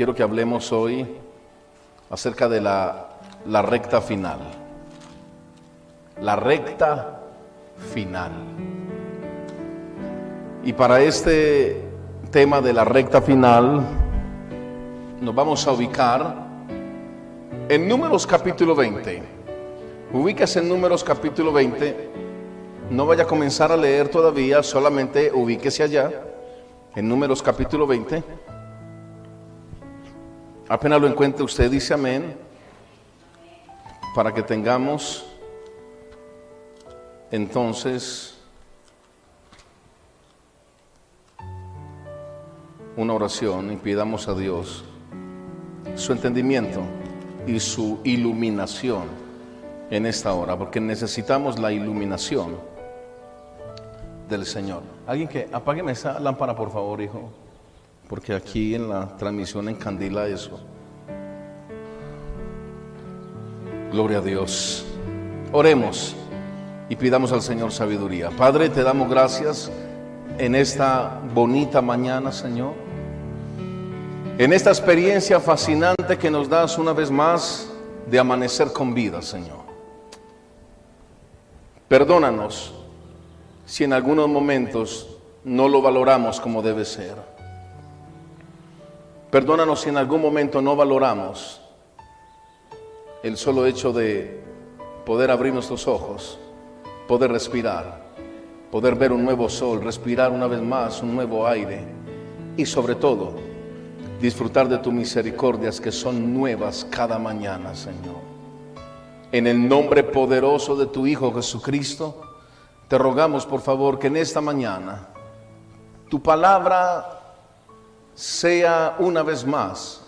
quiero que hablemos hoy acerca de la, recta final. La recta final. Y para este tema de la recta final, nos vamos a ubicar en Números capítulo 20. Ubíquese en Números capítulo 20. No vaya a comenzar a leer todavía, solamente ubíquese allá, en Números capítulo 20. Apenas lo encuentre usted, dice amén, para que tengamos entonces una oración y pidamos a Dios su entendimiento y su iluminación en esta hora, porque necesitamos la iluminación del Señor. Alguien que apágueme esa lámpara, por favor, hijo porque aquí en la transmisión encandila eso. Gloria a Dios. Oremos y pidamos al Señor sabiduría. Padre, te damos gracias en esta bonita mañana, Señor. En esta experiencia fascinante que nos das una vez más de amanecer con vida, Señor. Perdónanos si en algunos momentos no lo valoramos como debe ser. Perdónanos si en algún momento no valoramos el solo hecho de poder abrir nuestros ojos, poder respirar, poder ver un nuevo sol, respirar una vez más un nuevo aire y sobre todo disfrutar de tus misericordias que son nuevas cada mañana, Señor. En el nombre poderoso de tu Hijo Jesucristo, te rogamos por favor que en esta mañana tu palabra sea una vez más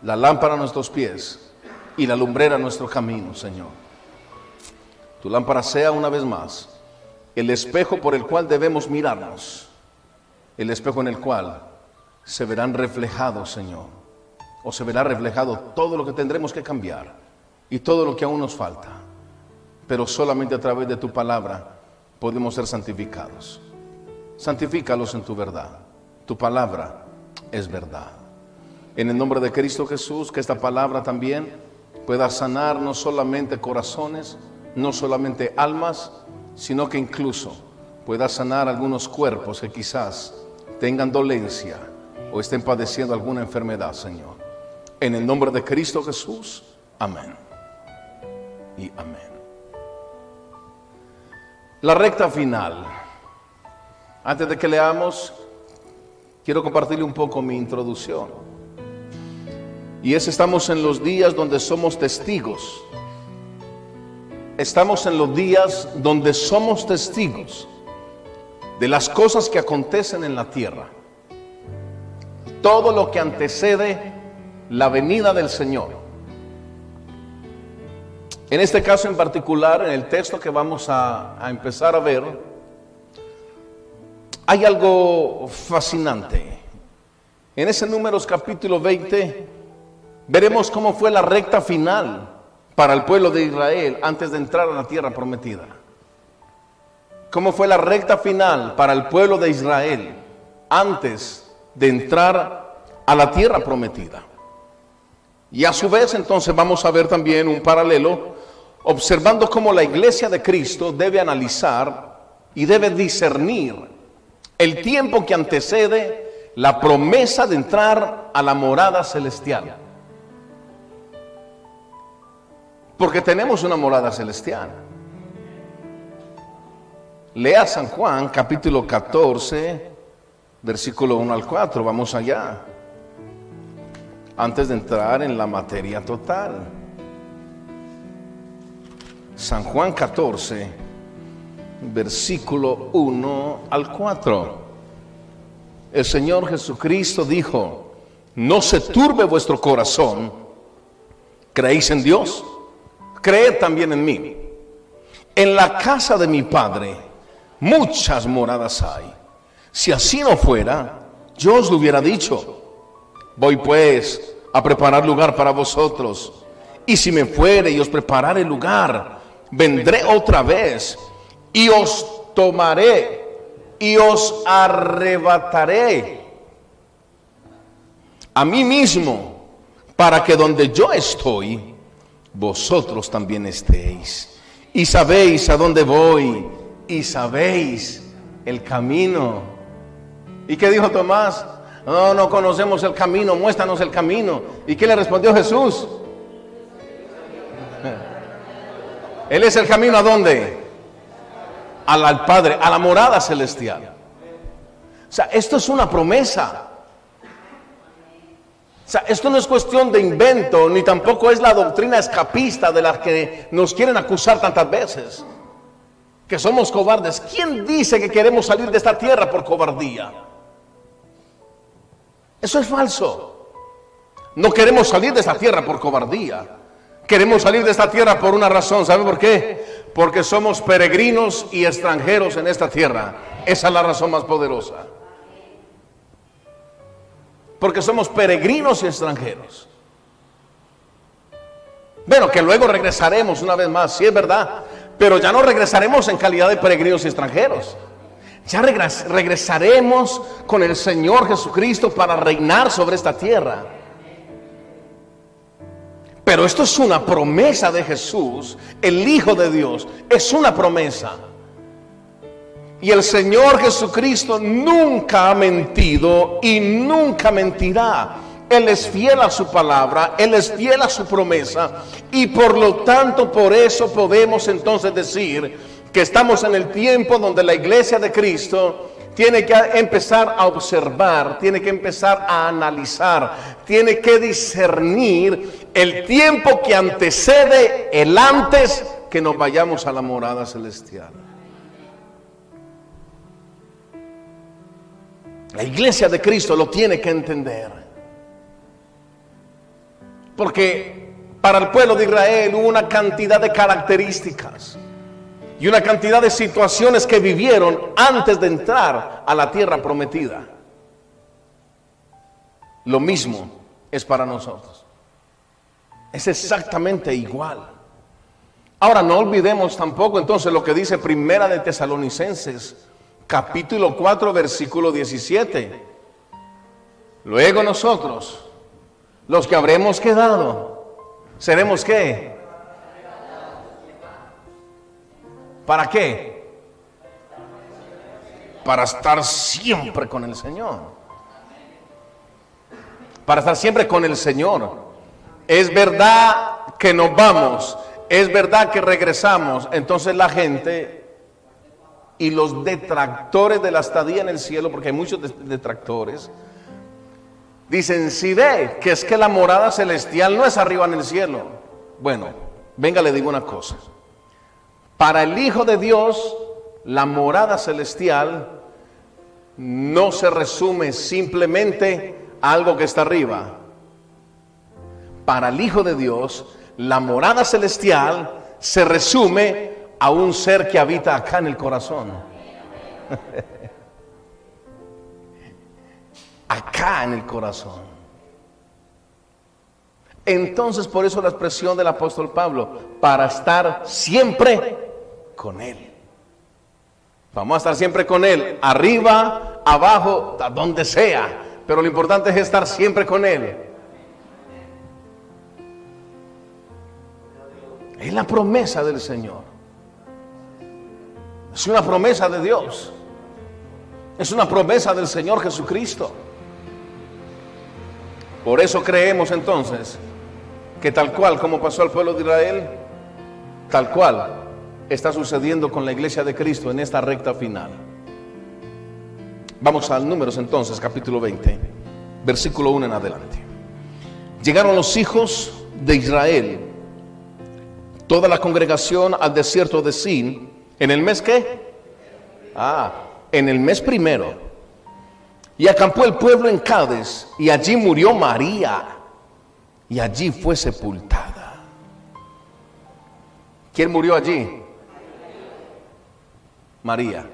la lámpara a nuestros pies y la lumbrera a nuestro camino, Señor. Tu lámpara sea una vez más el espejo por el cual debemos mirarnos, el espejo en el cual se verán reflejados, Señor, o se verá reflejado todo lo que tendremos que cambiar y todo lo que aún nos falta, pero solamente a través de tu palabra podemos ser santificados. Santifícalos en tu verdad. Tu palabra es verdad. En el nombre de Cristo Jesús, que esta palabra también pueda sanar no solamente corazones, no solamente almas, sino que incluso pueda sanar algunos cuerpos que quizás tengan dolencia o estén padeciendo alguna enfermedad, Señor. En el nombre de Cristo Jesús, amén. Y amén. La recta final. Antes de que leamos, quiero compartirle un poco mi introducción. Y es, estamos en los días donde somos testigos. Estamos en los días donde somos testigos de las cosas que acontecen en la tierra. Todo lo que antecede la venida del Señor. En este caso en particular, en el texto que vamos a, a empezar a ver, hay algo fascinante. En ese números capítulo 20 veremos cómo fue la recta final para el pueblo de Israel antes de entrar a la tierra prometida. Cómo fue la recta final para el pueblo de Israel antes de entrar a la tierra prometida. Y a su vez entonces vamos a ver también un paralelo observando cómo la iglesia de Cristo debe analizar y debe discernir el tiempo que antecede la promesa de entrar a la morada celestial. Porque tenemos una morada celestial. Lea San Juan capítulo 14, versículo 1 al 4, vamos allá. Antes de entrar en la materia total. San Juan 14, versículo 1 al 4. El Señor Jesucristo dijo, no se turbe vuestro corazón, creéis en Dios, creed también en mí. En la casa de mi Padre muchas moradas hay. Si así no fuera, yo os lo hubiera dicho. Voy pues a preparar lugar para vosotros. Y si me fuere y os preparare lugar, vendré otra vez y os tomaré y os arrebataré a mí mismo, para que donde yo estoy, vosotros también estéis. Y sabéis a dónde voy, y sabéis el camino. ¿Y qué dijo Tomás? No, no conocemos el camino, muéstranos el camino. ¿Y qué le respondió Jesús? Él es el camino a dónde? Al, al Padre, a la morada celestial. O sea, esto es una promesa. O sea, esto no es cuestión de invento, ni tampoco es la doctrina escapista de la que nos quieren acusar tantas veces. Que somos cobardes. ¿Quién dice que queremos salir de esta tierra por cobardía? Eso es falso. No queremos salir de esta tierra por cobardía. Queremos salir de esta tierra por una razón. ¿Sabe por qué? Porque somos peregrinos y extranjeros en esta tierra. Esa es la razón más poderosa. Porque somos peregrinos y extranjeros. Bueno, que luego regresaremos una vez más, sí es verdad. Pero ya no regresaremos en calidad de peregrinos y extranjeros. Ya regresaremos con el Señor Jesucristo para reinar sobre esta tierra. Pero esto es una promesa de Jesús, el Hijo de Dios. Es una promesa. Y el Señor Jesucristo nunca ha mentido y nunca mentirá. Él es fiel a su palabra, Él es fiel a su promesa y por lo tanto por eso podemos entonces decir que estamos en el tiempo donde la iglesia de Cristo tiene que empezar a observar, tiene que empezar a analizar, tiene que discernir el tiempo que antecede el antes que nos vayamos a la morada celestial. La iglesia de Cristo lo tiene que entender. Porque para el pueblo de Israel hubo una cantidad de características y una cantidad de situaciones que vivieron antes de entrar a la tierra prometida. Lo mismo es para nosotros. Es exactamente igual. Ahora no olvidemos tampoco entonces lo que dice Primera de Tesalonicenses, capítulo 4, versículo 17. Luego nosotros, los que habremos quedado, seremos qué? ¿Para qué? Para estar siempre con el Señor. Para estar siempre con el Señor. Es verdad que nos vamos, es verdad que regresamos. Entonces la gente y los detractores de la estadía en el cielo, porque hay muchos detractores, dicen, si ve que es que la morada celestial no es arriba en el cielo. Bueno, venga, le digo una cosa. Para el Hijo de Dios, la morada celestial no se resume simplemente a algo que está arriba. Para el Hijo de Dios, la morada celestial se resume a un ser que habita acá en el corazón. acá en el corazón. Entonces, por eso la expresión del apóstol Pablo, para estar siempre con Él. Vamos a estar siempre con Él, arriba, abajo, donde sea. Pero lo importante es estar siempre con Él. Es la promesa del Señor. Es una promesa de Dios. Es una promesa del Señor Jesucristo. Por eso creemos entonces que tal cual como pasó al pueblo de Israel, tal cual está sucediendo con la iglesia de Cristo en esta recta final. Vamos al números entonces, capítulo 20, versículo 1 en adelante. Llegaron los hijos de Israel, toda la congregación al desierto de Sin, en el mes qué? Ah, en el mes primero. Y acampó el pueblo en Cádiz, y allí murió María, y allí fue sepultada. ¿Quién murió allí? María,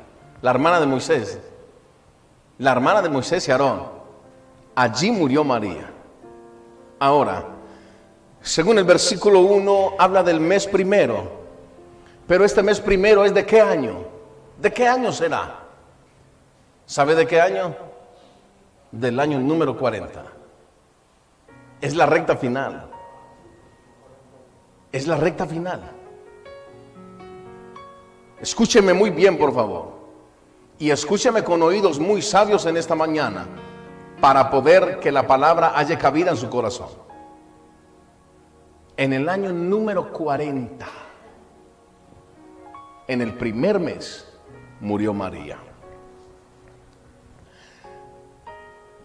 la hermana de Moisés, la hermana de Moisés y Aarón. Allí murió María. Ahora, según el versículo 1, habla del mes primero. Pero este mes primero es de qué año? ¿De qué año será? ¿Sabe de qué año? Del año número 40. Es la recta final. Es la recta final. Escúcheme muy bien, por favor. Y escúcheme con oídos muy sabios en esta mañana para poder que la palabra haya cabida en su corazón. En el año número 40, en el primer mes, murió María.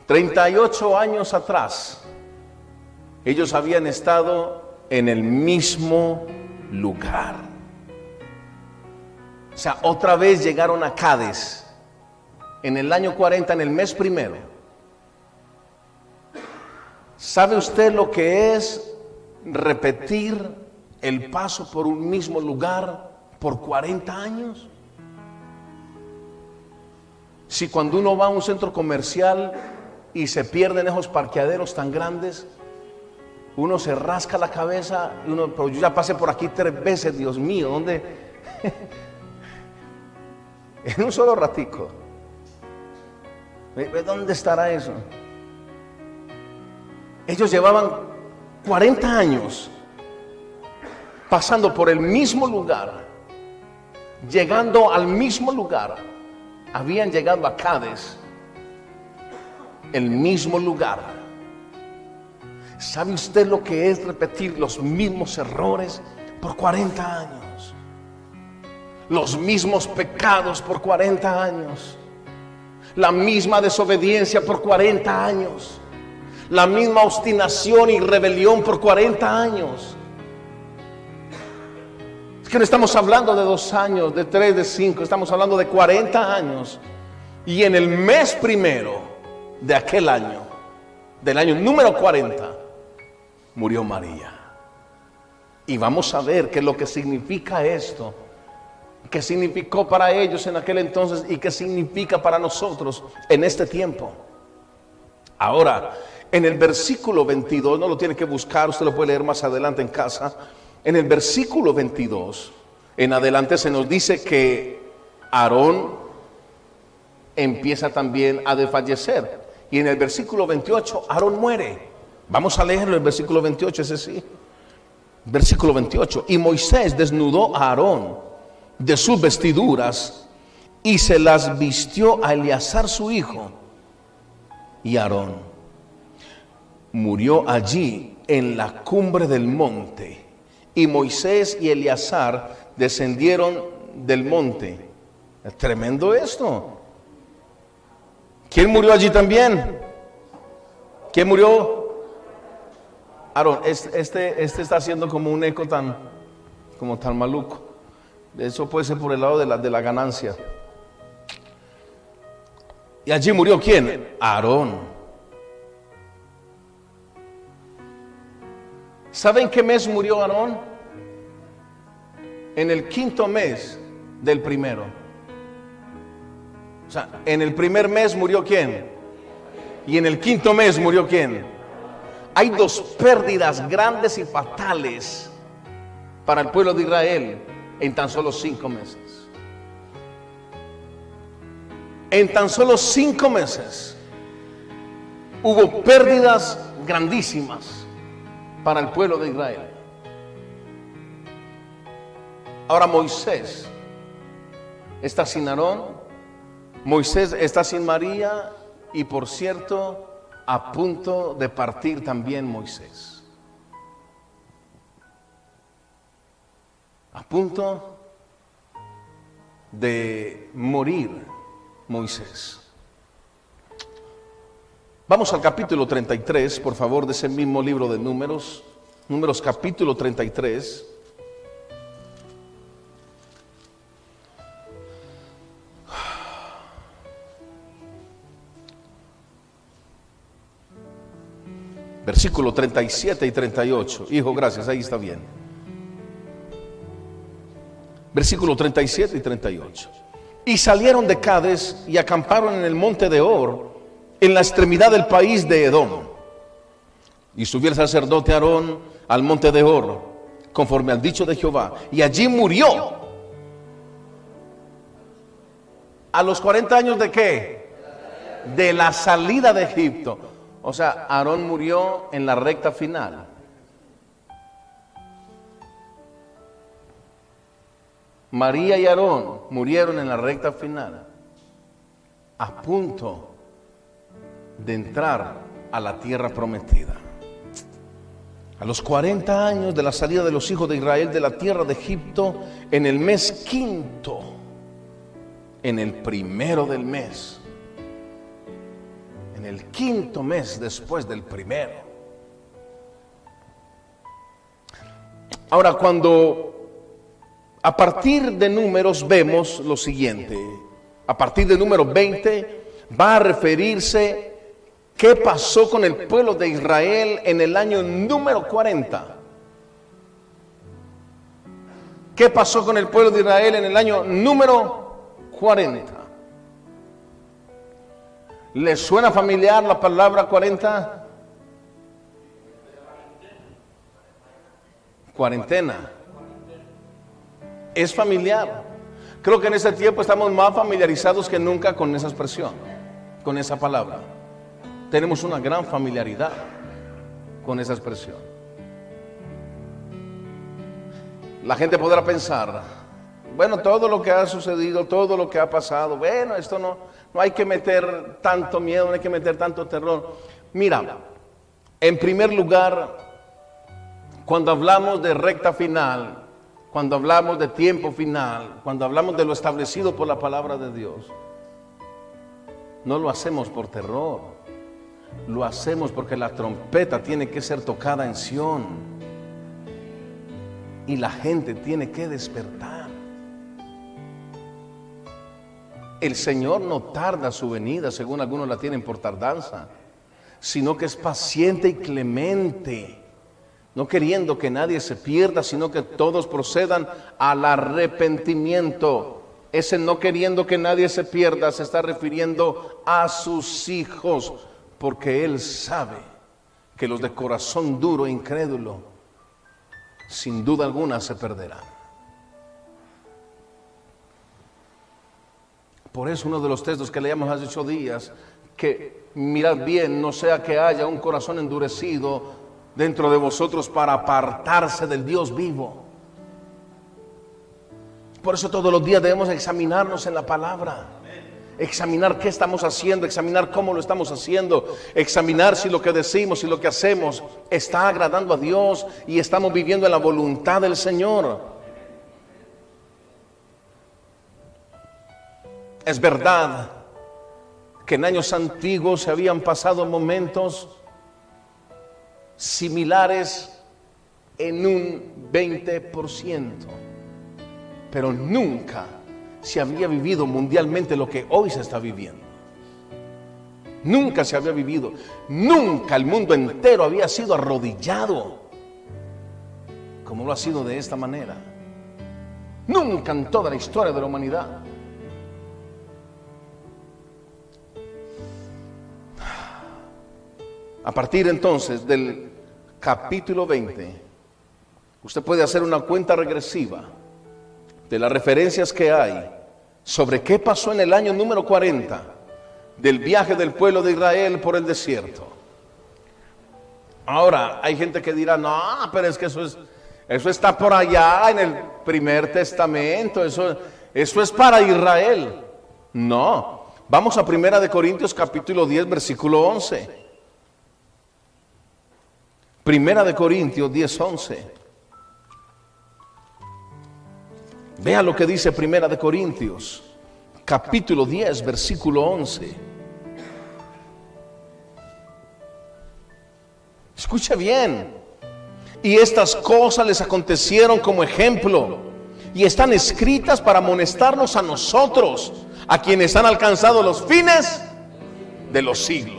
38 años atrás, ellos habían estado en el mismo lugar. O sea, otra vez llegaron a Cádiz en el año 40, en el mes primero. ¿Sabe usted lo que es repetir el paso por un mismo lugar por 40 años? Si cuando uno va a un centro comercial y se pierden esos parqueaderos tan grandes, uno se rasca la cabeza y uno, pero yo ya pasé por aquí tres veces, Dios mío, ¿dónde? en un solo ratico. ¿Dónde estará eso? Ellos llevaban 40 años pasando por el mismo lugar, llegando al mismo lugar. Habían llegado a Cádiz el mismo lugar. ¿Sabe usted lo que es repetir los mismos errores por 40 años? Los mismos pecados por 40 años. La misma desobediencia por 40 años. La misma obstinación y rebelión por 40 años. Es que no estamos hablando de dos años, de tres, de cinco, estamos hablando de 40 años. Y en el mes primero, de aquel año, del año número 40, murió María. Y vamos a ver qué es lo que significa esto, qué significó para ellos en aquel entonces y qué significa para nosotros en este tiempo. Ahora, en el versículo 22, no lo tiene que buscar, usted lo puede leer más adelante en casa. En el versículo 22, en adelante se nos dice que Aarón empieza también a desfallecer. Y en el versículo 28, Aarón muere. Vamos a leerlo, el versículo 28, ese sí. Versículo 28. Y Moisés desnudó a Aarón de sus vestiduras y se las vistió a Eleazar su hijo. Y Aarón murió allí en la cumbre del monte. Y Moisés y Eleazar descendieron del monte. Tremendo esto. ¿Quién murió allí también? ¿Quién murió? Aarón, este, este está haciendo como un eco tan, como tan maluco. Eso puede ser por el lado de la, de la ganancia. ¿Y allí murió quién? Aarón. ¿Saben qué mes murió Aarón? En el quinto mes del primero. O sea, en el primer mes murió quién? Y en el quinto mes murió quién? Hay dos pérdidas grandes y fatales para el pueblo de Israel en tan solo cinco meses. En tan solo cinco meses hubo pérdidas grandísimas para el pueblo de Israel. Ahora Moisés está sin Aarón, Moisés está sin María y por cierto, a punto de partir también Moisés. A punto de morir Moisés. Vamos al capítulo 33, por favor, de ese mismo libro de números. Números capítulo 33. Versículo 37 y 38. Hijo, gracias, ahí está bien. Versículo 37 y 38. Y salieron de Cades y acamparon en el monte de Or, en la extremidad del país de Edom. Y subió el sacerdote Aarón al monte de Or, conforme al dicho de Jehová. Y allí murió. ¿A los 40 años de qué? De la salida de Egipto. O sea, Aarón murió en la recta final. María y Aarón murieron en la recta final, a punto de entrar a la tierra prometida. A los 40 años de la salida de los hijos de Israel de la tierra de Egipto, en el mes quinto, en el primero del mes, en el quinto mes después del primero. Ahora, cuando a partir de números vemos lo siguiente, a partir de número 20 va a referirse ¿Qué pasó con el pueblo de Israel en el año número 40? ¿Qué pasó con el pueblo de Israel en el año número 40? ¿Le suena familiar la palabra 40? Cuarentena. Es familiar. Creo que en ese tiempo estamos más familiarizados que nunca con esa expresión, con esa palabra tenemos una gran familiaridad con esa expresión. La gente podrá pensar, bueno, todo lo que ha sucedido, todo lo que ha pasado, bueno, esto no, no hay que meter tanto miedo, no hay que meter tanto terror. Mira, en primer lugar, cuando hablamos de recta final, cuando hablamos de tiempo final, cuando hablamos de lo establecido por la palabra de Dios, no lo hacemos por terror. Lo hacemos porque la trompeta tiene que ser tocada en Sión. Y la gente tiene que despertar. El Señor no tarda su venida, según algunos la tienen por tardanza, sino que es paciente y clemente, no queriendo que nadie se pierda, sino que todos procedan al arrepentimiento. Ese no queriendo que nadie se pierda se está refiriendo a sus hijos, porque Él sabe que los de corazón duro e incrédulo, sin duda alguna, se perderán. Por eso uno de los textos que leíamos hace ocho días, que mirad bien, no sea que haya un corazón endurecido dentro de vosotros para apartarse del Dios vivo. Por eso todos los días debemos examinarnos en la palabra examinar qué estamos haciendo, examinar cómo lo estamos haciendo, examinar si lo que decimos y lo que hacemos está agradando a Dios y estamos viviendo en la voluntad del Señor. Es verdad que en años antiguos se habían pasado momentos similares en un 20%, pero nunca se había vivido mundialmente lo que hoy se está viviendo. Nunca se había vivido, nunca el mundo entero había sido arrodillado como lo ha sido de esta manera. Nunca en toda la historia de la humanidad. A partir entonces del capítulo 20, usted puede hacer una cuenta regresiva de las referencias que hay sobre qué pasó en el año número 40 del viaje del pueblo de Israel por el desierto. Ahora, hay gente que dirá, no, pero es que eso, es, eso está por allá en el primer testamento, eso, eso es para Israel. No, vamos a Primera de Corintios capítulo 10, versículo 11. Primera de Corintios 10, 11. Vea lo que dice Primera de Corintios, capítulo 10, versículo 11. Escuche bien. Y estas cosas les acontecieron como ejemplo y están escritas para amonestarnos a nosotros, a quienes han alcanzado los fines de los siglos.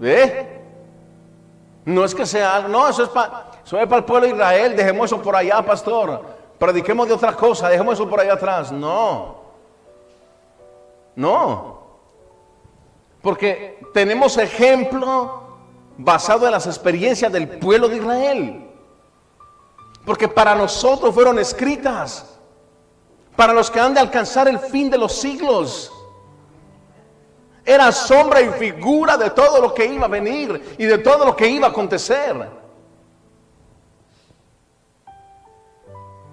¿Ve? No es que sea, no, eso es para soy para el pueblo de Israel, dejemos eso por allá, pastor. Prediquemos de otra cosa, dejemos eso por allá atrás. No. No. Porque tenemos ejemplo basado en las experiencias del pueblo de Israel. Porque para nosotros fueron escritas. Para los que han de alcanzar el fin de los siglos. Era sombra y figura de todo lo que iba a venir y de todo lo que iba a acontecer.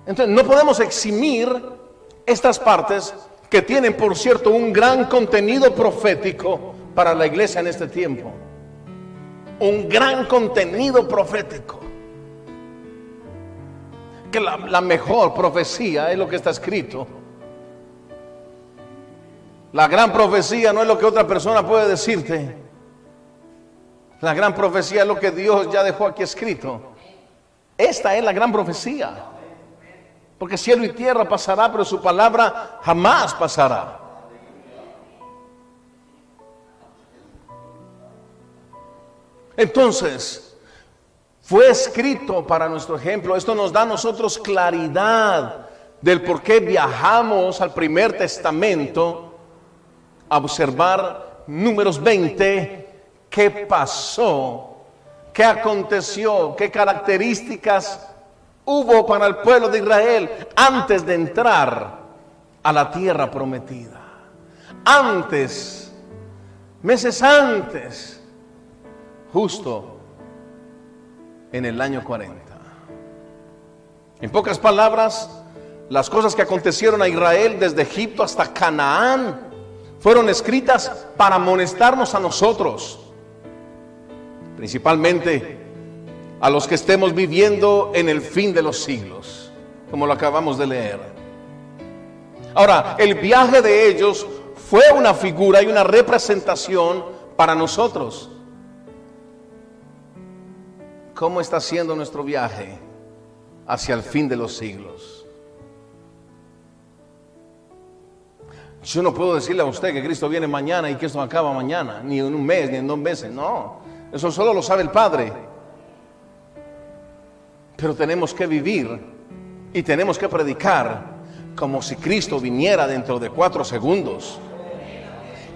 Entonces, no podemos eximir estas partes que tienen, por cierto, un gran contenido profético para la iglesia en este tiempo. Un gran contenido profético. Que la, mejor profecía es lo que está escrito. La gran profecía no es lo que otra persona puede decirte. La gran profecía es lo que Dios ya dejó aquí escrito. Esta es la gran profecía. Porque cielo y tierra pasará, pero su palabra jamás pasará. Entonces, fue escrito para nuestro ejemplo. Esto nos da a nosotros claridad del por qué viajamos al primer testamento observar números 20, qué pasó, qué aconteció, qué características hubo para el pueblo de Israel antes de entrar a la tierra prometida. Antes, meses antes, justo en el año 40. En pocas palabras, las cosas que acontecieron a Israel desde Egipto hasta Canaán fueron escritas para amonestarnos a nosotros, principalmente a los que estemos viviendo en el fin de los siglos, como lo acabamos de leer. Ahora, el viaje de ellos fue una figura y una representación para nosotros. ¿Cómo está siendo nuestro viaje hacia el fin de los siglos? Yo no puedo decirle a usted que Cristo viene mañana y que esto acaba mañana, ni en un mes, ni en dos meses, no. Eso solo lo sabe el Padre. Pero tenemos que vivir y tenemos que predicar como si Cristo viniera dentro de cuatro segundos.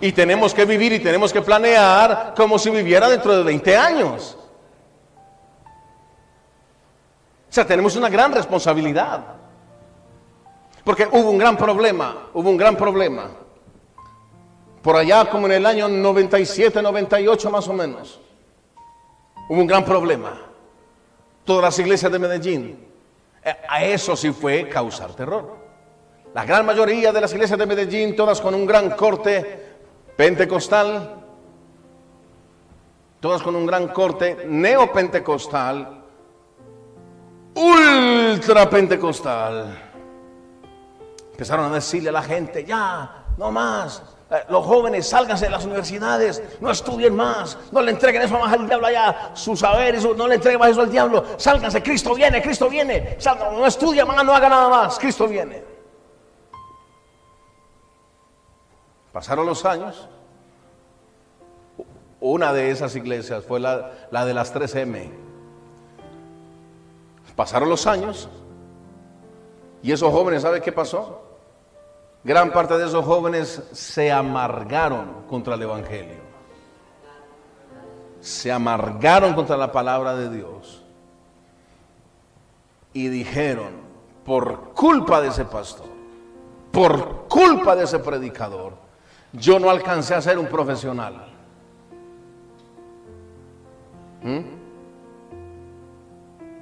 Y tenemos que vivir y tenemos que planear como si viviera dentro de 20 años. O sea, tenemos una gran responsabilidad. Porque hubo un gran problema, hubo un gran problema. Por allá como en el año 97, 98 más o menos. Hubo un gran problema todas las iglesias de Medellín. Eh, a eso sí fue causar terror. La gran mayoría de las iglesias de Medellín, todas con un gran corte pentecostal, todas con un gran corte neopentecostal, ultra pentecostal. Empezaron a decirle a la gente, ya, no más, eh, los jóvenes, sálganse de las universidades, no estudien más, no le entreguen eso más al diablo allá, sus saberes, no le entreguen más eso al diablo, sálganse, Cristo viene, Cristo viene, no estudien más, no haga nada más, Cristo viene. Pasaron los años, una de esas iglesias fue la, la de las 3M. Pasaron los años y esos jóvenes, ¿sabe qué pasó? Gran parte de esos jóvenes se amargaron contra el Evangelio. Se amargaron contra la palabra de Dios. Y dijeron, por culpa de ese pastor, por culpa de ese predicador, yo no alcancé a ser un profesional. ¿Mm?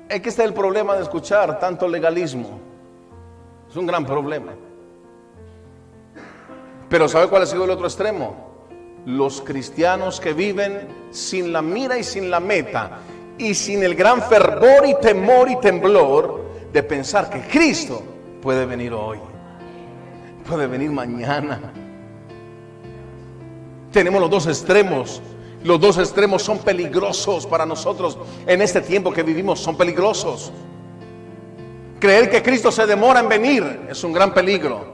Es que este es el problema de escuchar tanto legalismo. Es un gran problema. Pero ¿sabe cuál ha sido el otro extremo? Los cristianos que viven sin la mira y sin la meta y sin el gran fervor y temor y temblor de pensar que Cristo puede venir hoy, puede venir mañana. Tenemos los dos extremos. Los dos extremos son peligrosos para nosotros en este tiempo que vivimos, son peligrosos. Creer que Cristo se demora en venir es un gran peligro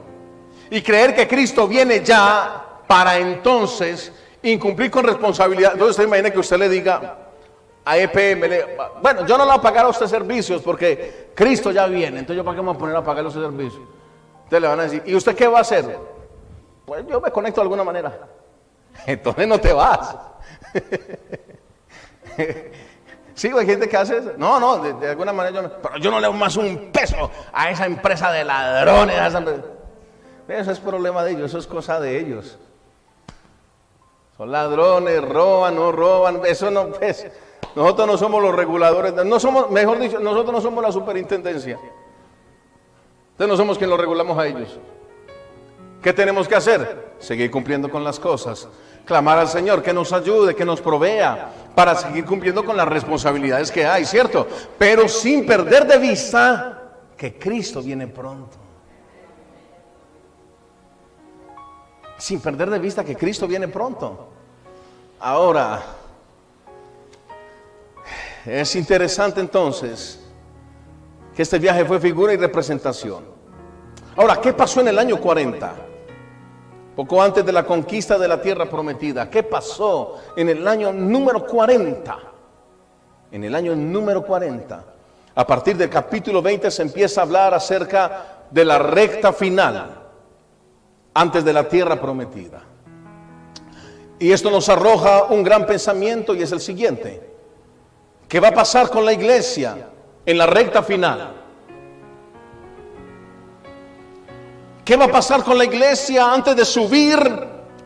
y creer que Cristo viene ya para entonces incumplir con responsabilidad. Entonces, usted imagina que usted le diga a EPM, bueno, yo no le voy a pagar a usted servicios porque Cristo ya viene. Entonces, ¿yo para qué me voy a poner a pagar los servicios? Entonces le van a decir, ¿y usted qué va a hacer? Pues yo me conecto de alguna manera. Entonces no te vas. Sí, hay gente que hace eso. No, no, de, alguna manera yo no. Pero yo no le doy más un peso a esa empresa de ladrones. Eso es problema de ellos, eso es cosa de ellos. Son ladrones, roban, no roban. Eso no es. Nosotros no somos los reguladores. No somos, mejor dicho, nosotros no somos la superintendencia. Entonces no somos quien los regulamos a ellos. ¿Qué tenemos que hacer? Seguir cumpliendo con las cosas. Clamar al Señor que nos ayude, que nos provea para seguir cumpliendo con las responsabilidades que hay, ¿cierto? Pero sin perder de vista que Cristo viene pronto. Sin perder de vista que Cristo viene pronto. Ahora, es interesante entonces que este viaje fue figura y representación. Ahora, ¿qué pasó en el año 40? Poco antes de la conquista de la tierra prometida. ¿Qué pasó en el año número 40? En el año número 40. A partir del capítulo 20 se empieza a hablar acerca de la recta final antes de la tierra prometida. Y esto nos arroja un gran pensamiento y es el siguiente. ¿Qué va a pasar con la iglesia en la recta final? ¿Qué va a pasar con la iglesia antes de subir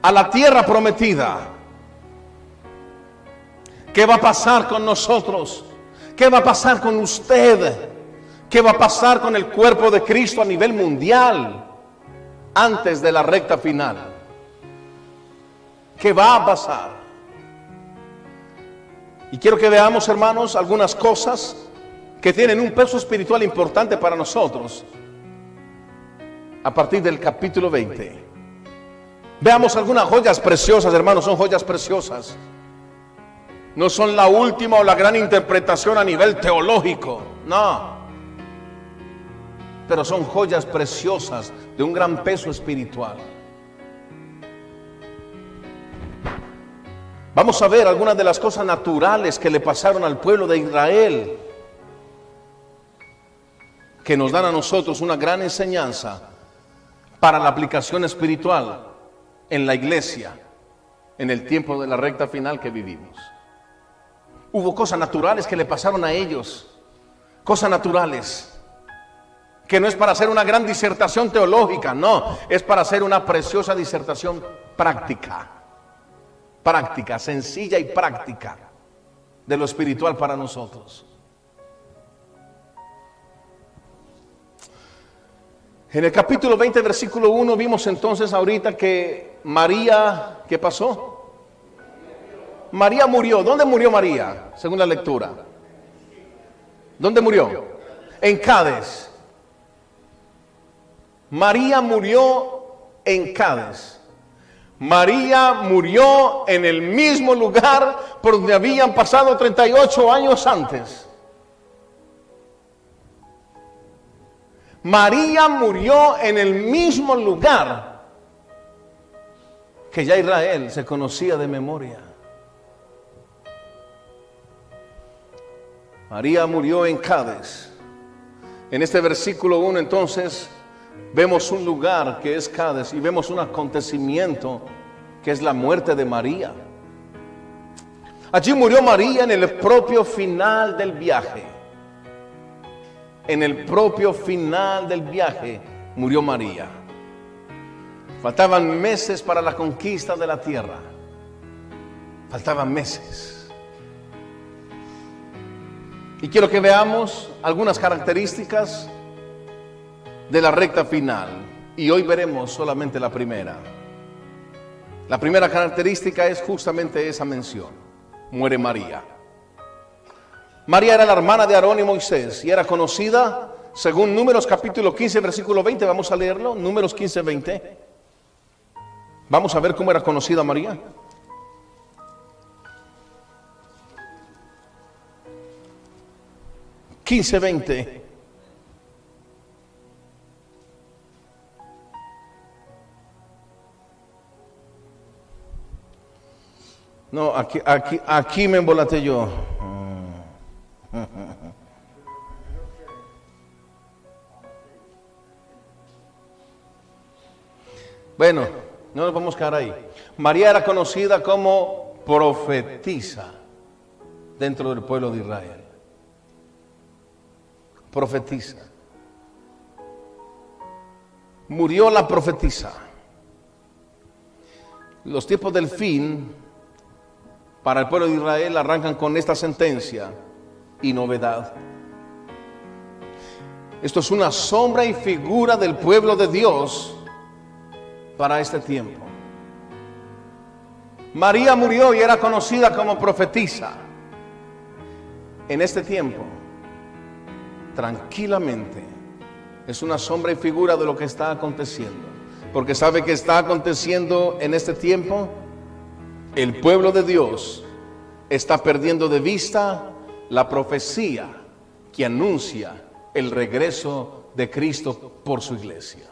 a la tierra prometida? ¿Qué va a pasar con nosotros? ¿Qué va a pasar con usted? ¿Qué va a pasar con el cuerpo de Cristo a nivel mundial antes de la recta final? ¿Qué va a pasar? Y quiero que veamos, hermanos, algunas cosas que tienen un peso espiritual importante para nosotros a partir del capítulo 20. Veamos algunas joyas preciosas, hermanos, son joyas preciosas. No son la última o la gran interpretación a nivel teológico, no. Pero son joyas preciosas de un gran peso espiritual. Vamos a ver algunas de las cosas naturales que le pasaron al pueblo de Israel, que nos dan a nosotros una gran enseñanza para la aplicación espiritual en la iglesia en el tiempo de la recta final que vivimos. Hubo cosas naturales que le pasaron a ellos, cosas naturales, que no es para hacer una gran disertación teológica, no, es para hacer una preciosa disertación práctica, práctica, sencilla y práctica de lo espiritual para nosotros. En el capítulo 20, versículo 1, vimos entonces ahorita que María, ¿qué pasó? María murió. ¿Dónde murió María? Según la lectura. ¿Dónde murió? En Cádiz. María murió en Cádiz. María murió en el mismo lugar por donde habían pasado 38 años antes. María murió en el mismo lugar que ya Israel se conocía de memoria. María murió en Cádiz. En este versículo 1 entonces vemos un lugar que es Cádiz y vemos un acontecimiento que es la muerte de María. Allí murió María en el propio final del viaje en el propio final del viaje murió María. Faltaban meses para la conquista de la tierra. Faltaban meses. Y quiero que veamos algunas características de la recta final. Y hoy veremos solamente la primera. La primera característica es justamente esa mención. Muere María. María era la hermana de Aarón y Moisés y era conocida según Números capítulo 15, versículo 20. Vamos a leerlo. Números 15, 20. Vamos a ver cómo era conocida María. Quince, veinte. No, aquí, aquí, aquí me embolate yo. Bueno, no nos vamos a quedar ahí. María era conocida como profetisa dentro del pueblo de Israel. Profetisa. Murió la profetisa. Los tiempos del fin para el pueblo de Israel arrancan con esta sentencia y novedad. Esto es una sombra y figura del pueblo de Dios para este tiempo. María murió y era conocida como profetisa. En este tiempo, tranquilamente, es una sombra y figura de lo que está aconteciendo. Porque sabe que está aconteciendo en este tiempo, el pueblo de Dios está perdiendo de vista la profecía que anuncia el regreso de Cristo por su iglesia.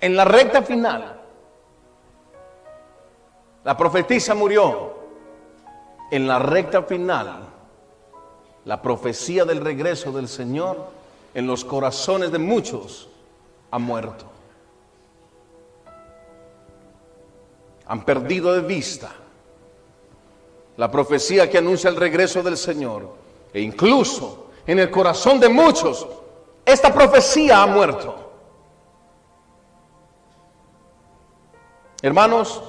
En la recta final, la profetisa murió. En la recta final, la profecía del regreso del Señor en los corazones de muchos ha muerto. Han perdido de vista la profecía que anuncia el regreso del Señor. E incluso en el corazón de muchos, esta profecía ha muerto. Hermanos,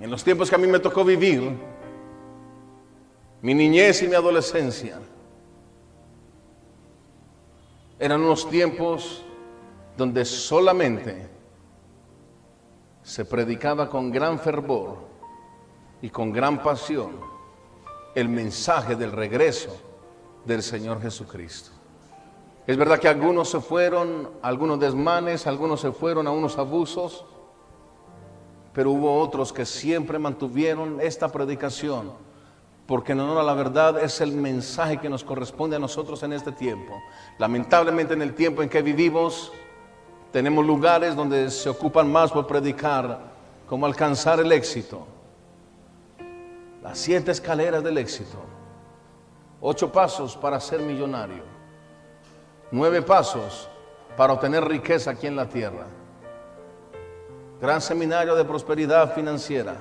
en los tiempos que a mí me tocó vivir, mi niñez y mi adolescencia, eran unos tiempos donde solamente se predicaba con gran fervor y con gran pasión el mensaje del regreso del Señor Jesucristo. Es verdad que algunos se fueron algunos desmanes, algunos se fueron a unos abusos, pero hubo otros que siempre mantuvieron esta predicación, porque en honor a la verdad es el mensaje que nos corresponde a nosotros en este tiempo. Lamentablemente en el tiempo en que vivimos, tenemos lugares donde se ocupan más por predicar, como alcanzar el éxito. Las siete escaleras del éxito. Ocho pasos para ser millonario Nueve pasos para obtener riqueza aquí en la tierra. Gran seminario de prosperidad financiera.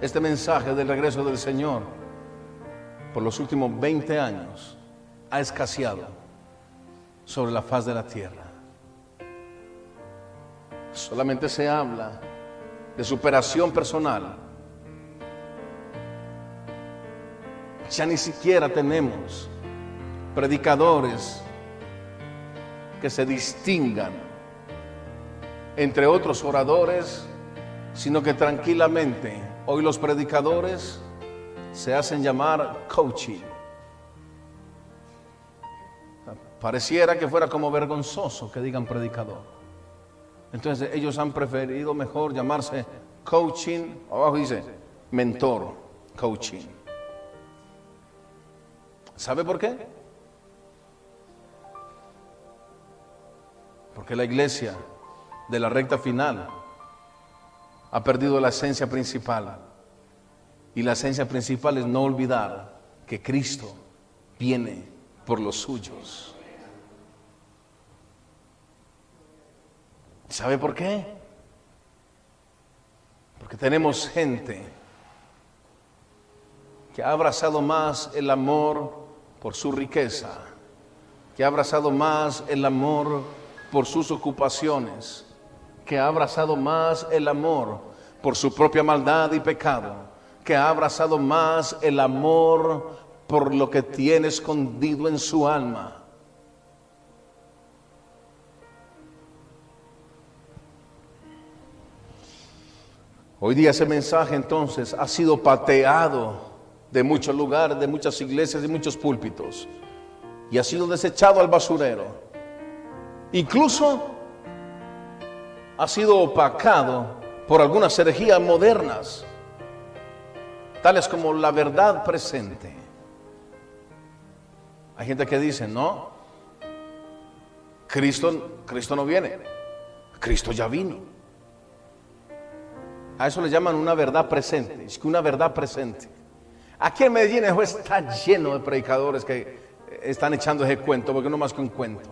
Este mensaje del regreso del Señor por los últimos 20 años ha escaseado sobre la faz de la tierra. Solamente se habla de superación personal. Ya ni siquiera tenemos predicadores que se distingan entre otros oradores, sino que tranquilamente hoy los predicadores se hacen llamar coaching. Pareciera que fuera como vergonzoso que digan predicador. Entonces ellos han preferido mejor llamarse coaching, abajo dice mentor, coaching. ¿Sabe por qué? Porque la iglesia de la recta final ha perdido la esencia principal. Y la esencia principal es no olvidar que Cristo viene por los suyos. ¿Sabe por qué? Porque tenemos gente que ha abrazado más el amor por su riqueza, que ha abrazado más el amor por sus ocupaciones, que ha abrazado más el amor por su propia maldad y pecado, que ha abrazado más el amor por lo que tiene escondido en su alma. Hoy día ese mensaje entonces ha sido pateado de muchos lugares, de muchas iglesias, de muchos púlpitos, y ha sido desechado al basurero. Incluso ha sido opacado por algunas herejías modernas, tales como la verdad presente. Hay gente que dice, no, Cristo, Cristo no viene, Cristo ya vino. A eso le llaman una verdad presente, es que una verdad presente. Aquí en Medellín está lleno de predicadores que están echando ese cuento, porque no más que un cuento.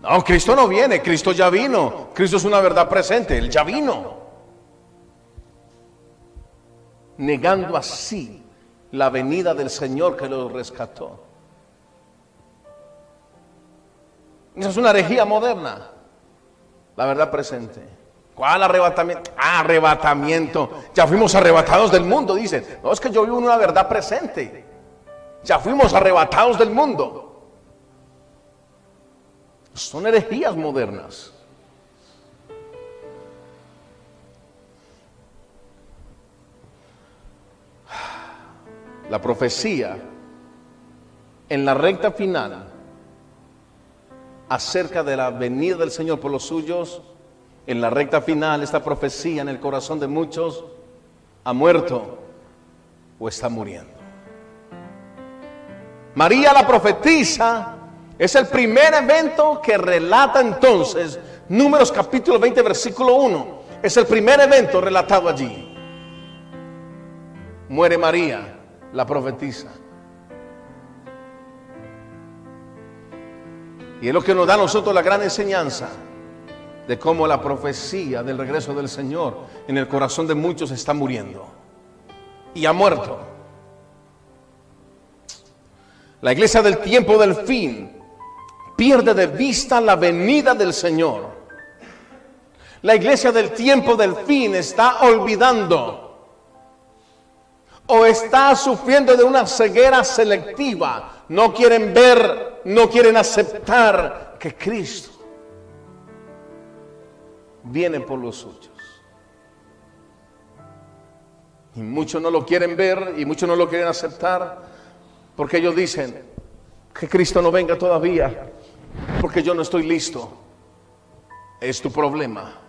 No, Cristo no viene, Cristo ya vino. Cristo es una verdad presente, Él ya vino. Negando así la venida del Señor que los rescató. Esa es una herejía moderna, la verdad presente. ¿Cuál arrebatamiento? Ah, arrebatamiento. Ya fuimos arrebatados del mundo, dicen. No, es que yo vivo una verdad presente. Ya fuimos arrebatados del mundo. Son herejías modernas. La profecía en la recta final acerca de la venida del Señor por los suyos, en la recta final, esta profecía en el corazón de muchos ha muerto o está muriendo. María la profetisa es el primer evento que relata entonces Números capítulo 20 versículo 1. Es el primer evento relatado allí. Muere María, la profetisa. Y es lo que nos da a nosotros la gran enseñanza de cómo la profecía del regreso del Señor en el corazón de muchos está muriendo. Y ha muerto. La iglesia del tiempo del fin pierde de vista la venida del Señor. La iglesia del tiempo del fin está olvidando o está sufriendo de una ceguera selectiva. No quieren ver, no quieren aceptar que Cristo viene por los suyos. Y muchos no lo quieren ver y muchos no lo quieren aceptar porque ellos dicen que Cristo no venga todavía porque yo no estoy listo. Es tu problema.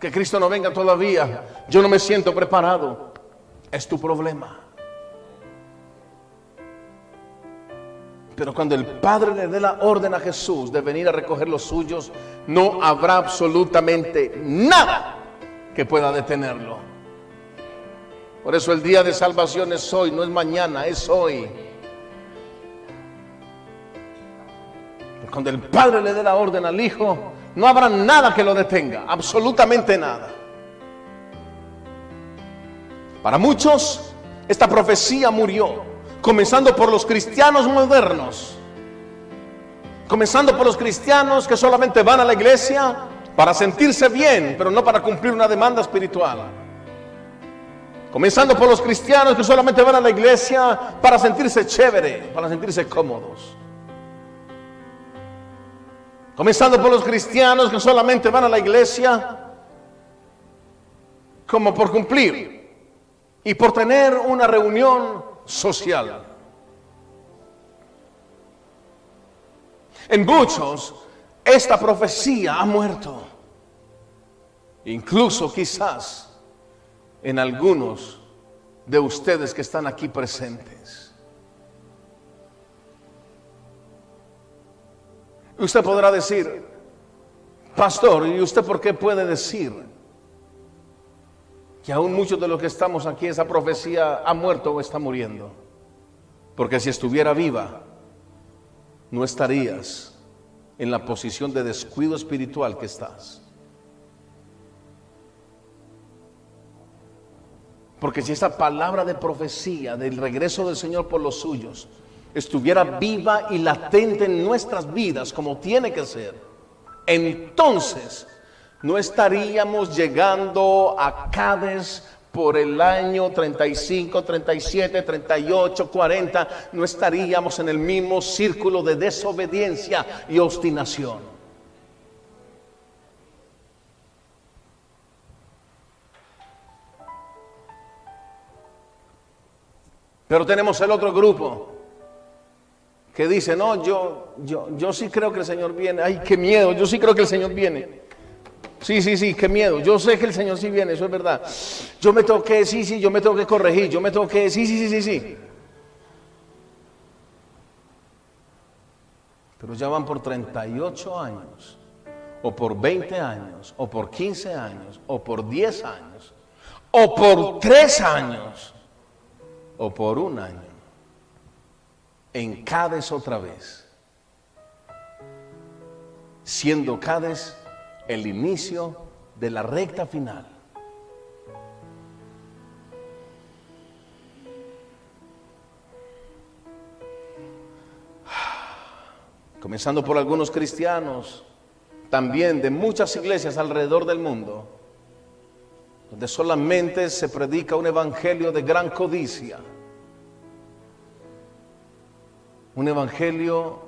Que Cristo no venga todavía. Yo no me siento preparado. Es tu problema. Pero cuando el Padre le dé la orden a Jesús de venir a recoger los suyos, no habrá absolutamente nada que pueda detenerlo. Por eso el día de salvación es hoy, no es mañana, es hoy. Cuando el Padre le dé la orden al Hijo, no habrá nada que lo detenga, absolutamente nada. Para muchos, esta profecía murió, comenzando por los cristianos modernos, comenzando por los cristianos que solamente van a la iglesia para sentirse bien, pero no para cumplir una demanda espiritual. Comenzando por los cristianos que solamente van a la iglesia para sentirse chévere, para sentirse cómodos. Comenzando por los cristianos que solamente van a la iglesia como por cumplir y por tener una reunión social. En muchos esta profecía ha muerto. Incluso quizás en algunos de ustedes que están aquí presentes. Usted podrá decir, pastor, ¿y usted por qué puede decir que aún muchos de los que estamos aquí esa profecía ha muerto o está muriendo? Porque si estuviera viva, no estarías en la posición de descuido espiritual que estás. Porque si esa palabra de profecía del regreso del Señor por los suyos estuviera viva y latente en nuestras vidas como tiene que ser, entonces no estaríamos llegando a Cádiz por el año 35, 37, 38, 40, no estaríamos en el mismo círculo de desobediencia y obstinación. Pero tenemos el otro grupo que dice, no, yo, yo, yo sí creo que el Señor viene. Ay, qué miedo, yo sí creo que el Señor viene. Sí, sí, sí, qué miedo. Yo sé que el Señor sí viene, eso es verdad. Yo me tengo que, sí, sí, yo me tengo que corregir, yo me tengo que, sí, sí, sí, sí, sí. Pero ya van por 38 años, o por 20 años, o por 15 años, o por 10 años, o por 3 años, o por un año en Cádiz otra vez, siendo Cádiz el inicio de la recta final. Comenzando por algunos cristianos, también de muchas iglesias alrededor del mundo, donde solamente se predica un evangelio de gran codicia, un evangelio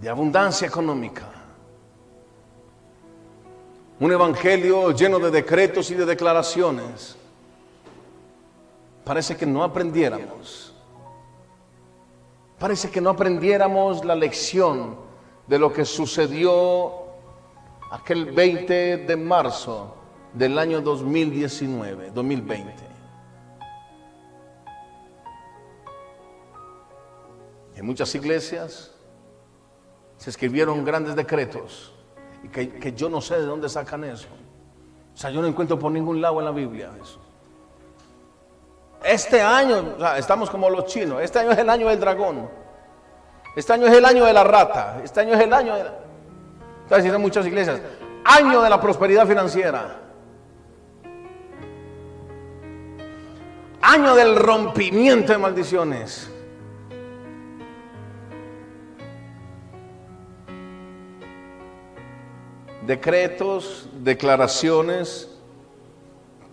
de abundancia económica, un evangelio lleno de decretos y de declaraciones. Parece que no aprendiéramos, parece que no aprendiéramos la lección de lo que sucedió aquel 20 de marzo del año 2019, 2020. En muchas iglesias se escribieron grandes decretos y que, yo no sé de dónde sacan eso. O sea, yo no encuentro por ningún lado en la Biblia eso. Este año, estamos como los chinos, este año es el año del dragón. Este año es el año de la rata. Este año es el año de la... Está diciendo muchas iglesias, año de la prosperidad financiera. Año del rompimiento de maldiciones. Decretos, declaraciones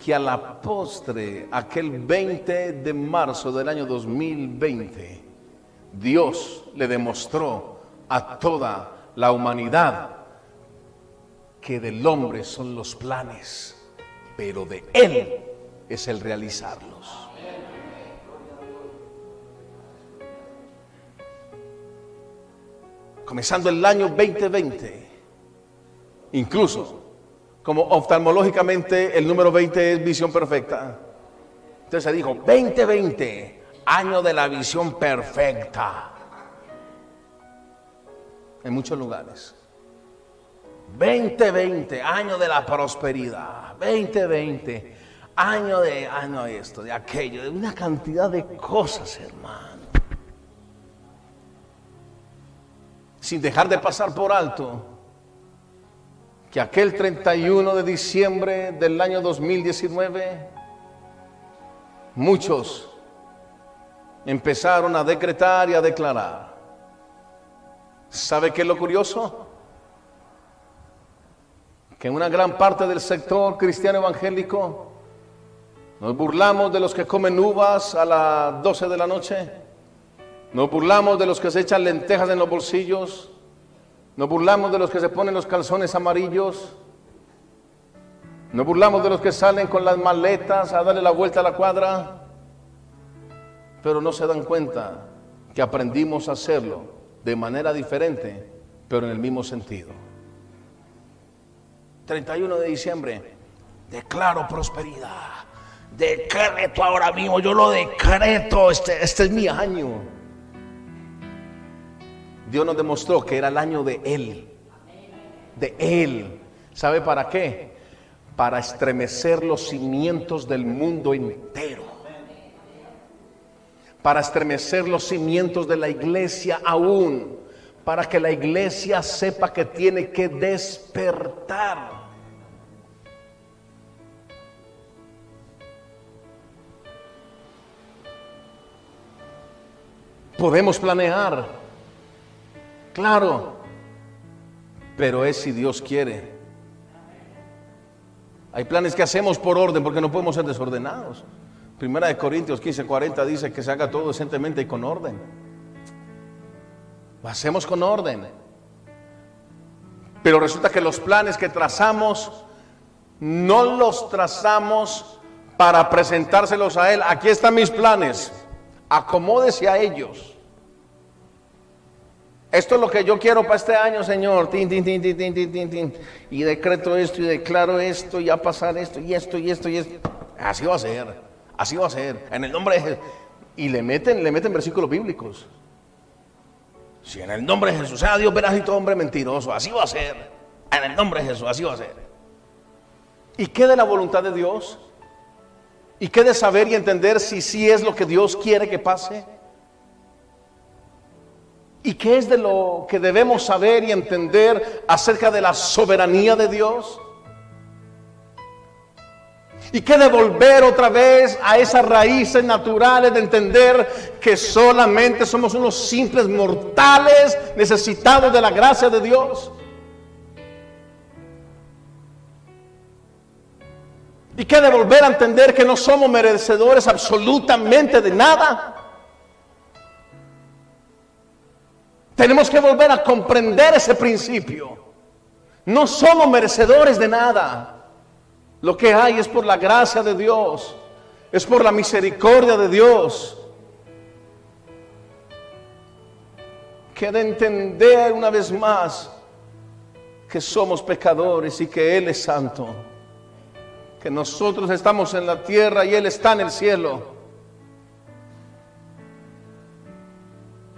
que a la postre, aquel 20 de marzo del año 2020, Dios le demostró a toda la humanidad que del hombre son los planes, pero de Él es el realizarlos. Comenzando el año 2020, incluso como oftalmológicamente el número 20 es visión perfecta. Entonces se dijo, 2020, año de la visión perfecta. En muchos lugares. 2020, año de la prosperidad. 2020, año de, año de esto, de aquello, de una cantidad de cosas, hermano. Sin dejar de pasar por alto que aquel 31 de diciembre del año 2019, muchos empezaron a decretar y a declarar. ¿Sabe qué es lo curioso? Que en una gran parte del sector cristiano evangélico nos burlamos de los que comen uvas a las 12 de la noche. Nos burlamos de los que se echan lentejas en los bolsillos. Nos burlamos de los que se ponen los calzones amarillos. Nos burlamos de los que salen con las maletas a darle la vuelta a la cuadra. Pero no se dan cuenta que aprendimos a hacerlo de manera diferente, pero en el mismo sentido. 31 de diciembre, declaro prosperidad. Decreto ahora mismo, yo lo decreto, este, este es mi año. Dios nos demostró que era el año de Él. De Él. ¿Sabe para qué? Para estremecer los cimientos del mundo entero. Para estremecer los cimientos de la iglesia aún. Para que la iglesia sepa que tiene que despertar. Podemos planear Claro, pero es si Dios quiere. Hay planes que hacemos por orden porque no podemos ser desordenados. Primera de Corintios 15, 40 dice que se haga todo decentemente y con orden. Lo hacemos con orden. Pero resulta que los planes que trazamos no los trazamos para presentárselos a Él. Aquí están mis planes. Acomódese a ellos. Esto es lo que yo quiero para este año, Señor. y decreto esto y declaro esto y a pasar esto y esto y esto y esto. Así va a ser. Así va a ser. En el nombre de Jesús. Y le meten, le meten versículos bíblicos. Si en el nombre de Jesús sea Dios verás y todo hombre mentiroso. Así va a ser. En el nombre de Jesús, así va a ser. ¿Y qué de la voluntad de Dios? ¿Y qué de saber y entender si sí es lo que Dios quiere que pase? ¿Y qué es de lo que debemos saber y entender acerca de la soberanía de Dios? Y que devolver otra vez a esas raíces naturales de entender que solamente somos unos simples mortales necesitados de la gracia de Dios. Y que devolver a entender que no somos merecedores absolutamente de nada. Tenemos que volver a comprender ese principio. No somos merecedores de nada. Lo que hay es por la gracia de Dios, es por la misericordia de Dios. Que de entender una vez más que somos pecadores y que Él es santo. Que nosotros estamos en la tierra y Él está en el cielo.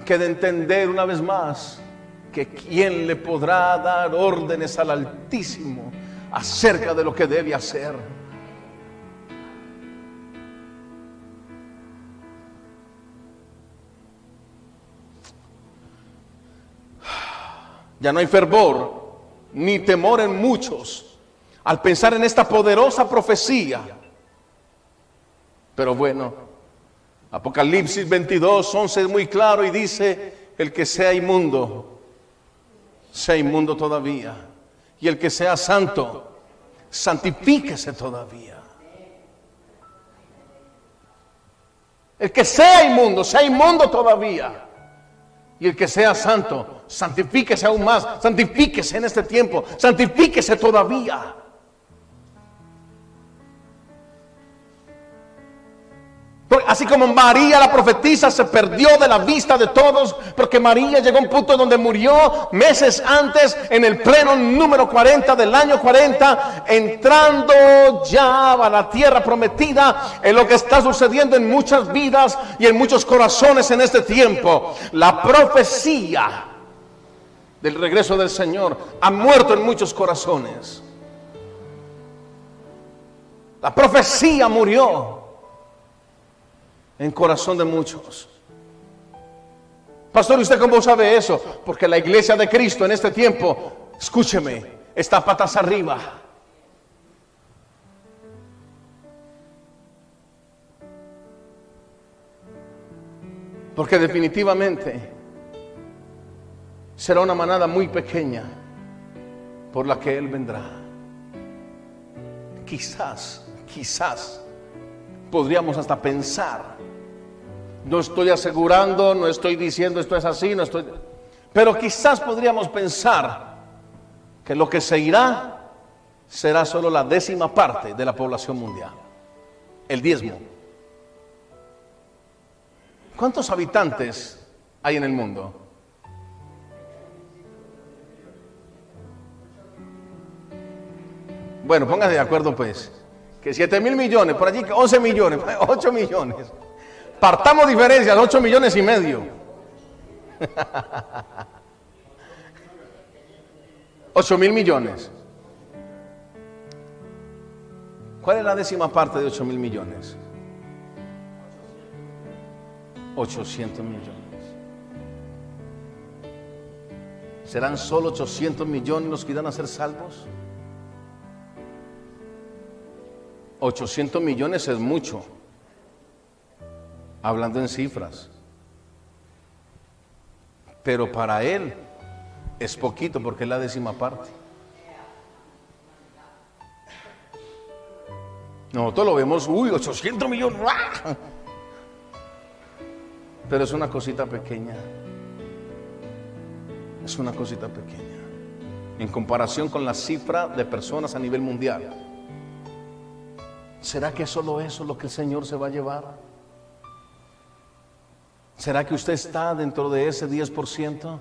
Que de entender una vez más que quién le podrá dar órdenes al Altísimo acerca de lo que debe hacer. Ya no hay fervor ni temor en muchos al pensar en esta poderosa profecía. Pero bueno, Apocalipsis 22, 11 es muy claro y dice, el que sea inmundo, sea inmundo todavía y el que sea santo, santifíquese todavía. El que sea inmundo, sea inmundo todavía. Y el que sea santo, santifíquese aún más, santifíquese en este tiempo, santifíquese todavía. Así como María la profetisa se perdió de la vista de todos, porque María llegó a un punto donde murió meses antes, en el pleno número 40 del año 40, entrando ya a la tierra prometida, en lo que está sucediendo en muchas vidas y en muchos corazones en este tiempo. La profecía del regreso del Señor ha muerto en muchos corazones. La profecía murió en corazón de muchos. Pastor, ¿usted cómo sabe eso? Porque la iglesia de Cristo en este tiempo, escúcheme, está patas arriba. Porque definitivamente será una manada muy pequeña por la que Él vendrá. Quizás, quizás podríamos hasta pensar no estoy asegurando, no estoy diciendo esto es así, no estoy... Pero quizás podríamos pensar que lo que se irá será solo la décima parte de la población mundial, el diezmo. ¿Cuántos habitantes hay en el mundo? Bueno, pónganse de acuerdo pues, que 7 mil millones, por allí 11 millones, 8 millones. Partamos diferencias, 8 millones y medio. 8 mil millones. ¿Cuál es la décima parte de 8 mil millones? 800 millones. ¿Serán solo 800 millones los que irán a ser salvos? 800 millones es mucho hablando en cifras. Pero para él es poquito porque es la décima parte. Nosotros lo vemos, uy, 800 millones. Pero es una cosita pequeña. Es una cosita pequeña. En comparación con la cifra de personas a nivel mundial. ¿Será que solo eso es lo que el Señor se va a llevar? ¿Será que usted está dentro de ese 10%?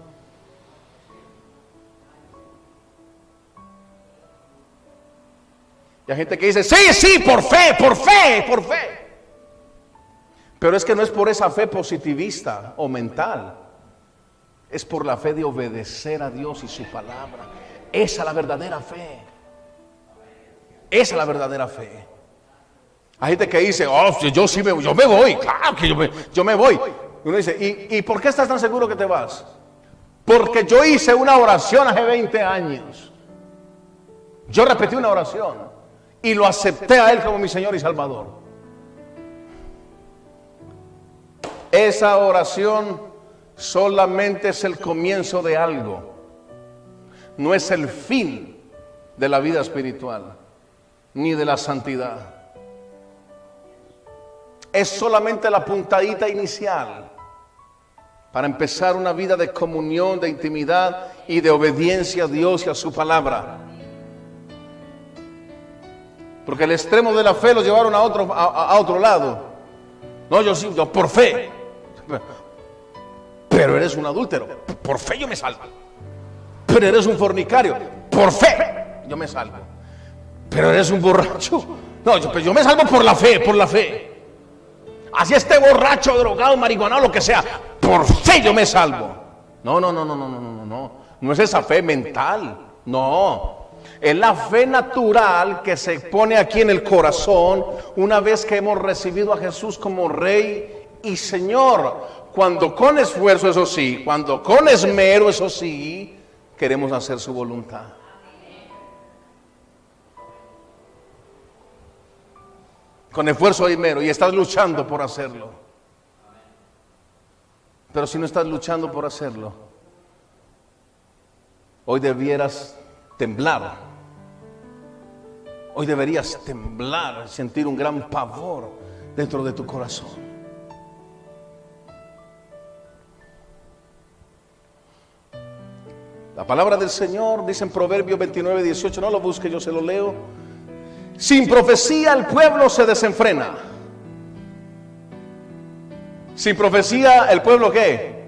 Y hay gente que dice, sí, sí, por fe, por fe, por fe. Pero es que no es por esa fe positivista o mental. Es por la fe de obedecer a Dios y su palabra. Esa es la verdadera fe. Esa es la verdadera fe. Hay gente que dice, oh, yo sí me, yo me voy, claro que yo me, yo me voy. Uno dice, ¿y, por qué estás tan seguro que te vas? Porque yo hice una oración hace 20 años. Yo repetí una oración. y lo acepté a Él como mi Señor y Salvador. Esa oración solamente es el comienzo de algo, no es el fin de la vida espiritual ni de la santidad. Es solamente la puntadita inicial para empezar una vida de comunión, de intimidad y de obediencia a Dios y a su palabra. Porque el extremo de la fe lo llevaron a otro, a, otro lado. No, yo sí, yo por fe. Pero eres un adúltero. Por fe yo me salvo. Pero eres un fornicario. Por fe yo me salvo. Pero eres un borracho. No, yo, yo me salvo por la fe, por la fe. Así esté borracho, drogado, marihuana, lo que sea. Por fe yo me salvo. No, no, no, no, no, no, no, no. No es esa fe mental. No. Es la fe natural que se pone aquí en el corazón una vez que hemos recibido a Jesús como Rey y Señor. Cuando con esfuerzo, eso sí, cuando con esmero, eso sí, queremos hacer su voluntad. Con esfuerzo y esmero y estás luchando por hacerlo. Pero si no estás luchando por hacerlo, hoy debieras temblar. Hoy deberías temblar, sentir un gran pavor dentro de tu corazón. La palabra del Señor dice en Proverbios 29, 18, no lo busque, yo se lo leo. Sin profecía el pueblo se desenfrena. Sin profecía el pueblo qué?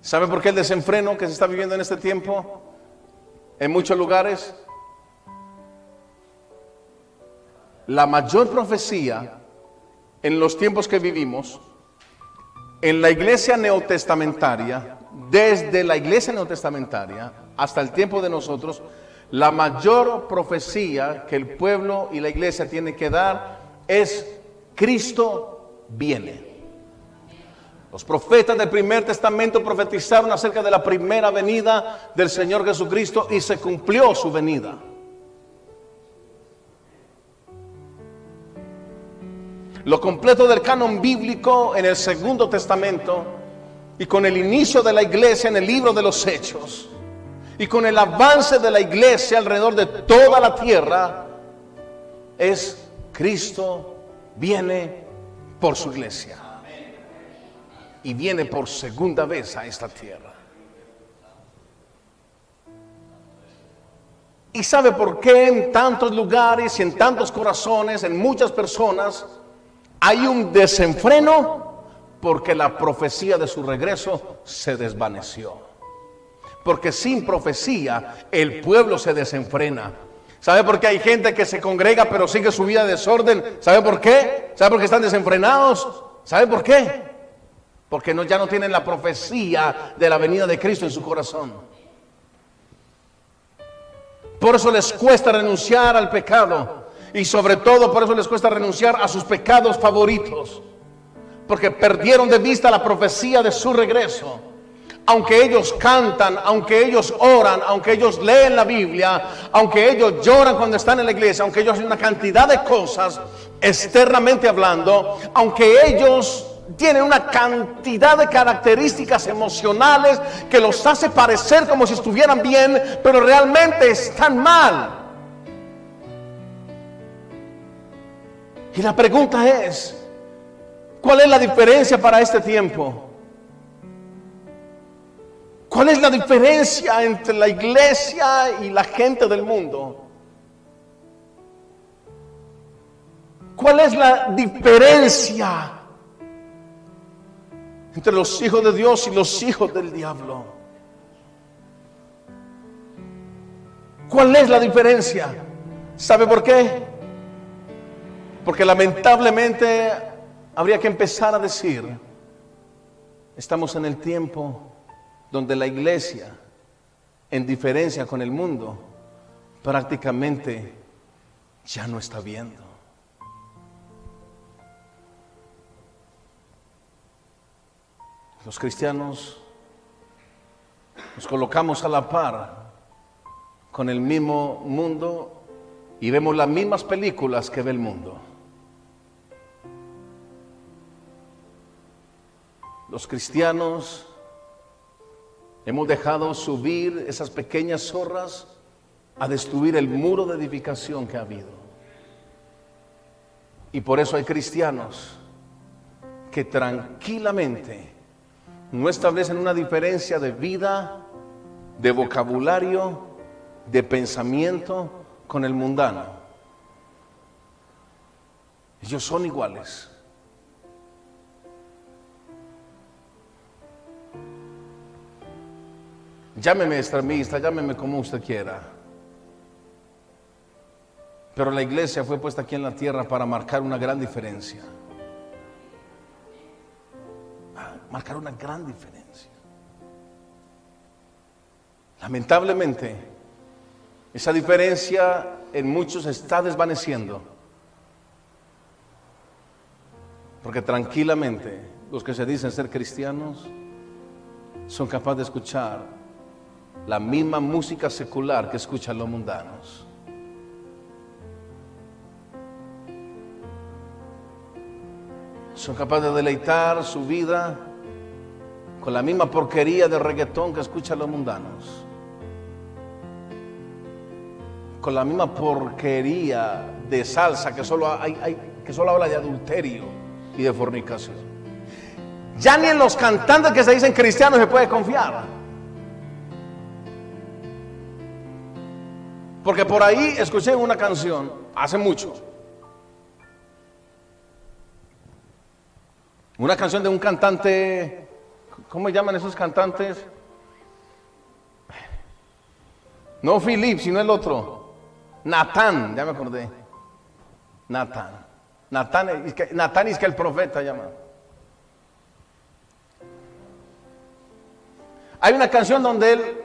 ¿Sabe por qué el desenfreno que se está viviendo en este tiempo? En muchos lugares. La mayor profecía en los tiempos que vivimos, en la iglesia neotestamentaria, desde la iglesia neotestamentaria hasta el tiempo de nosotros, la mayor profecía que el pueblo y la iglesia tienen que dar es Cristo viene. Los profetas del primer testamento profetizaron acerca de la primera venida del Señor Jesucristo y se cumplió su venida. Lo completo del canon bíblico en el segundo testamento y con el inicio de la iglesia en el libro de los hechos y con el avance de la iglesia alrededor de toda la tierra es Cristo viene por su iglesia y viene por segunda vez a esta tierra. ¿Y sabe por qué en tantos lugares y en tantos corazones, en muchas personas, hay un desenfreno? Porque la profecía de su regreso se desvaneció. Porque sin profecía el pueblo se desenfrena. ¿Sabe por qué hay gente que se congrega pero sigue su vida de desorden? ¿Sabe por qué? ¿Sabe por qué están desenfrenados? ¿Sabe por qué? Porque ya no tienen la profecía de la venida de Cristo en su corazón. Por eso les cuesta renunciar al pecado. Y sobre todo por eso les cuesta renunciar a sus pecados favoritos. Porque perdieron de vista la profecía de su regreso aunque ellos cantan, aunque ellos oran, aunque ellos leen la Biblia, aunque ellos lloran cuando están en la iglesia, aunque ellos hacen una cantidad de cosas externamente hablando, aunque ellos tienen una cantidad de características emocionales que los hace parecer como si estuvieran bien, pero realmente están mal. Y la pregunta es, ¿cuál es la diferencia para este tiempo? ¿Cuál es la diferencia entre la iglesia y la gente del mundo? ¿Cuál es la diferencia entre los hijos de Dios y los hijos del diablo? ¿Cuál es la diferencia? ¿Sabe por qué? Porque lamentablemente habría que empezar a decir, estamos en el tiempo donde la iglesia, en diferencia con el mundo, prácticamente ya no está viendo. Los cristianos nos colocamos a la par con el mismo mundo y vemos las mismas películas que ve el mundo. Los cristianos hemos dejado subir esas pequeñas zorras a destruir el muro de edificación que ha habido. Y por eso hay cristianos que tranquilamente no establecen una diferencia de vida, de vocabulario, de pensamiento con el mundano. Ellos son iguales. Llámeme extremista, llámeme como usted quiera. Pero la iglesia fue puesta aquí en la tierra para marcar una gran diferencia. Marcar una gran diferencia. Lamentablemente, esa diferencia en muchos está desvaneciendo. Porque tranquilamente los que se dicen ser cristianos son capaces de escuchar la misma música secular que escuchan los mundanos. Son capaces de deleitar su vida con la misma porquería de reggaetón que escuchan los mundanos. Con la misma porquería de salsa que solo, hay, que solo habla de adulterio y de fornicación. Ya ni en los cantantes que se dicen cristianos se puede confiar. Porque por ahí escuché una canción hace mucho Una canción de un cantante, ¿cómo llaman esos cantantes? No Philip, sino el otro. Natán, ya me acordé. Natán. Natán, Natán es que el profeta llama. Hay una canción donde él,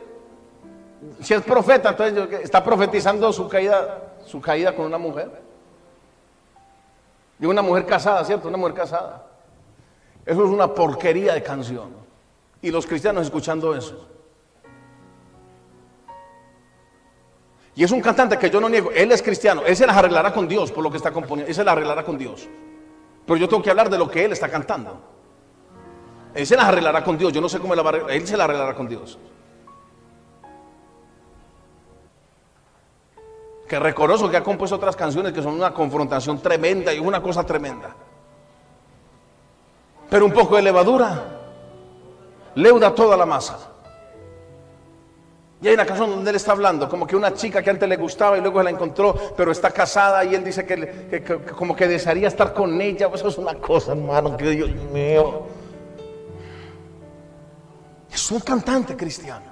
si es profeta, entonces está profetizando su caída, su caída con una mujer. Y una mujer casada, ¿cierto? Una mujer casada. Eso es una porquería de canción. Y los cristianos escuchando eso. Y es un cantante que yo no niego. Él es cristiano. Él se las arreglará con Dios por lo que está componiendo. Él se las arreglará con Dios. Pero yo tengo que hablar de lo que él está cantando. Él se las arreglará con Dios. Yo no sé cómo él, va a él se las arreglará con Dios. Que reconozco que ha compuesto otras canciones que son una confrontación tremenda y una cosa tremenda. Pero un poco de levadura leuda toda la masa. Y hay una canción donde él está hablando, como que una chica que antes le gustaba y luego se la encontró, pero está casada y él dice que, como que desearía estar con ella. Eso es una cosa, hermano, que Dios mío. Es un cantante cristiano.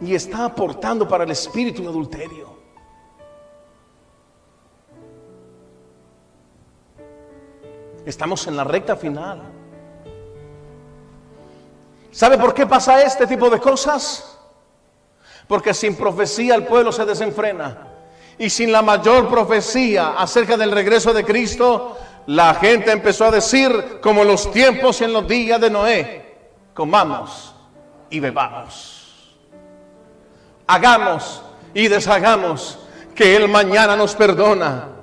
Y está aportando para el espíritu de adulterio. Estamos en la recta final. ¿Sabe por qué pasa este tipo de cosas? Porque sin profecía el pueblo se desenfrena. Y sin la mayor profecía acerca del regreso de Cristo, la gente empezó a decir, como los tiempos en los días de Noé, comamos y bebamos. Hagamos y deshagamos, que Él mañana nos perdona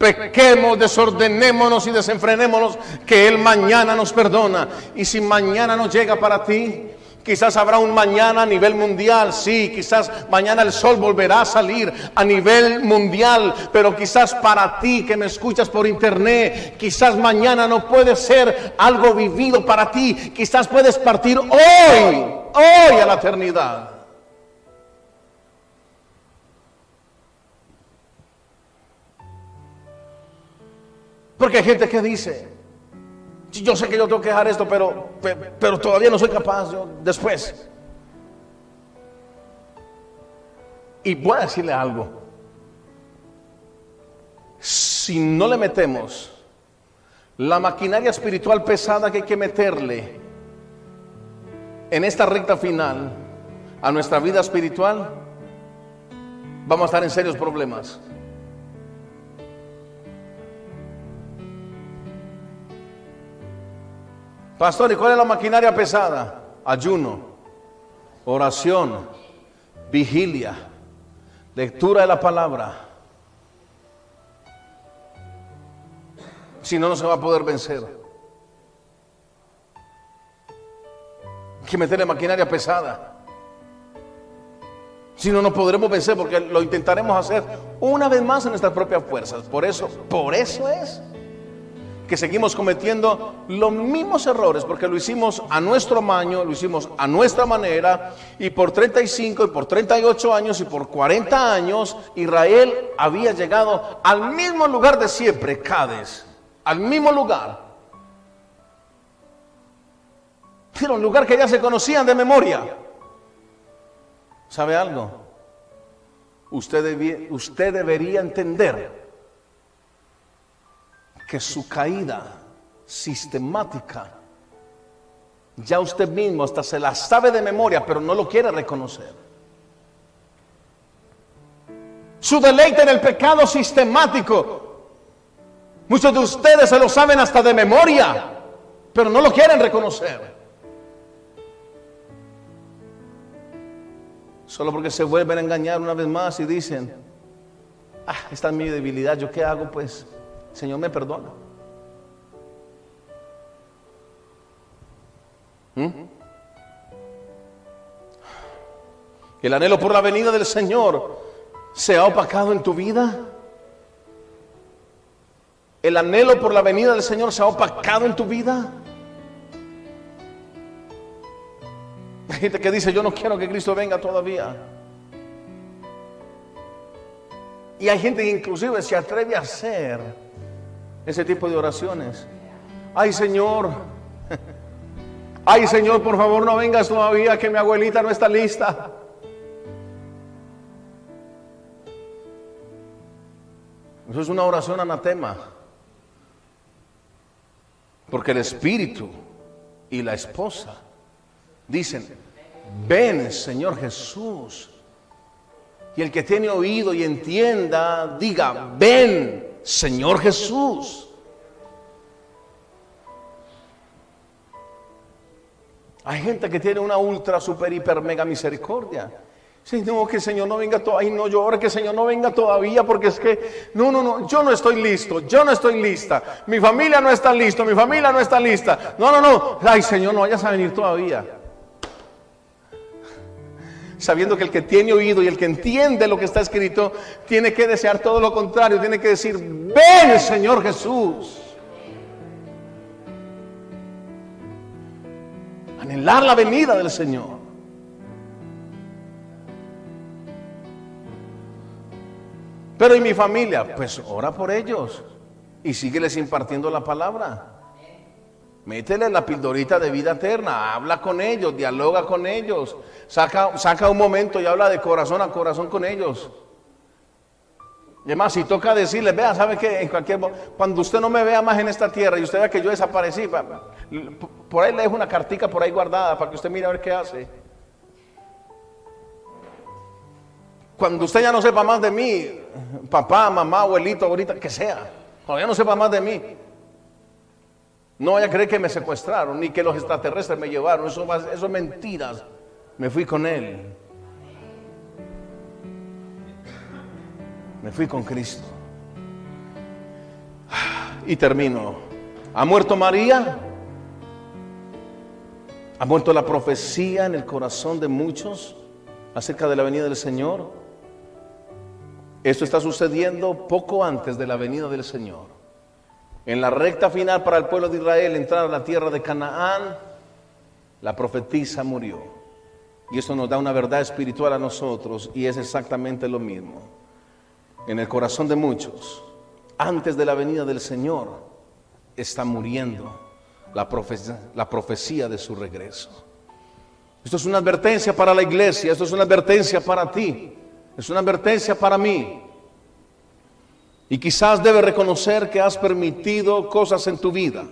Pequemos, desordenémonos y desenfrenémonos, que Él mañana nos perdona. Y si mañana no llega para ti, Quizás habrá un mañana a nivel mundial, sí, quizás mañana el sol volverá a salir a nivel mundial, pero quizás para ti que me escuchas por internet, quizás mañana no puede ser algo vivido para ti, quizás puedes partir hoy, hoy a la eternidad. Porque hay gente que dice, yo sé que yo tengo que dejar esto, pero, pero, todavía no soy capaz, yo, después. Y voy a decirle algo. Si no le metemos la maquinaria espiritual pesada que hay que meterle en esta recta final a nuestra vida espiritual, vamos a estar en serios problemas. Pastor, ¿y cuál es la maquinaria pesada? Ayuno, oración, vigilia, lectura de la palabra. Si no, no se va a poder vencer. Hay que meterle maquinaria pesada. Si no, no podremos vencer porque lo intentaremos hacer una vez más en nuestras propias fuerzas. Por eso, por eso es que seguimos cometiendo los mismos errores, porque lo hicimos a nuestro maño, lo hicimos a nuestra manera, y por 35 y por 38 años y por 40 años, Israel había llegado al mismo lugar de siempre, Cádiz, al mismo lugar. Era un lugar que ya se conocían de memoria. ¿Sabe algo? Usted, usted debería entender que su caída sistemática, ya usted mismo hasta se la sabe de memoria, pero no lo quiere reconocer. Su deleite en el pecado sistemático, muchos de ustedes se lo saben hasta de memoria, pero no lo quieren reconocer. Solo porque se vuelven a engañar una vez más y dicen, ah, esta es mi debilidad, ¿yo qué hago? Pues Señor me perdona. ¿Mm? El anhelo por la venida del Señor se ha opacado en tu vida. El anhelo por la venida del Señor se ha opacado en tu vida. Hay gente que dice, yo no quiero que Cristo venga todavía. Y hay gente que inclusive se atreve a hacer ese tipo de oraciones. Ay Señor, ay Señor, por favor no vengas todavía que mi abuelita no está lista. Eso es una oración anatema. Porque el espíritu y la esposa dicen, ven Señor Jesús. Y el que tiene oído y entienda, diga, ven Señor Jesús. Hay gente que tiene una ultra, super, hiper, mega misericordia. Si no, que el Señor no venga todavía, no llore, que el Señor no venga todavía, porque es que, no, no, no, yo no estoy listo, yo no estoy lista, mi familia no está listo, mi familia no está lista. No, no, no, ay Señor, no vayas a venir todavía sabiendo que el que tiene oído y el que entiende lo que está escrito, tiene que desear todo lo contrario, tiene que decir, ven Señor Jesús. Anhelar la venida del Señor. Pero ¿y mi familia? Pues ora por ellos y sígueles impartiendo la palabra. Métele la pildorita de vida eterna, habla con ellos, dialoga con ellos, saca, saca un momento y habla de corazón a corazón con ellos. Y además, si toca decirles, vea, ¿sabe qué? En cualquier cuando usted no me vea más en esta tierra y usted vea que yo desaparecí, por ahí le dejo una cartica por ahí guardada para que usted mire a ver qué hace. Cuando usted ya no sepa más de mí, papá, mamá, abuelito, abuelita, que sea, cuando ya no sepa más de mí, no vaya a creer que me secuestraron ni que los extraterrestres me llevaron. Eso, eso es mentiras. Me fui con Él. Me fui con Cristo. Y termino. ¿Ha muerto María? ¿Ha muerto la profecía en el corazón de muchos acerca de la venida del Señor? Esto está sucediendo poco antes de la venida del Señor. En la recta final para el pueblo de Israel entrar a la tierra de Canaán, la profetisa murió. Y eso nos da una verdad espiritual a nosotros y es exactamente lo mismo. En el corazón de muchos, antes de la venida del Señor, está muriendo la la profecía de su regreso. Esto es una advertencia para la iglesia, esto es una advertencia para ti, es una advertencia para mí. Y quizás debes reconocer que has permitido cosas en tu vida,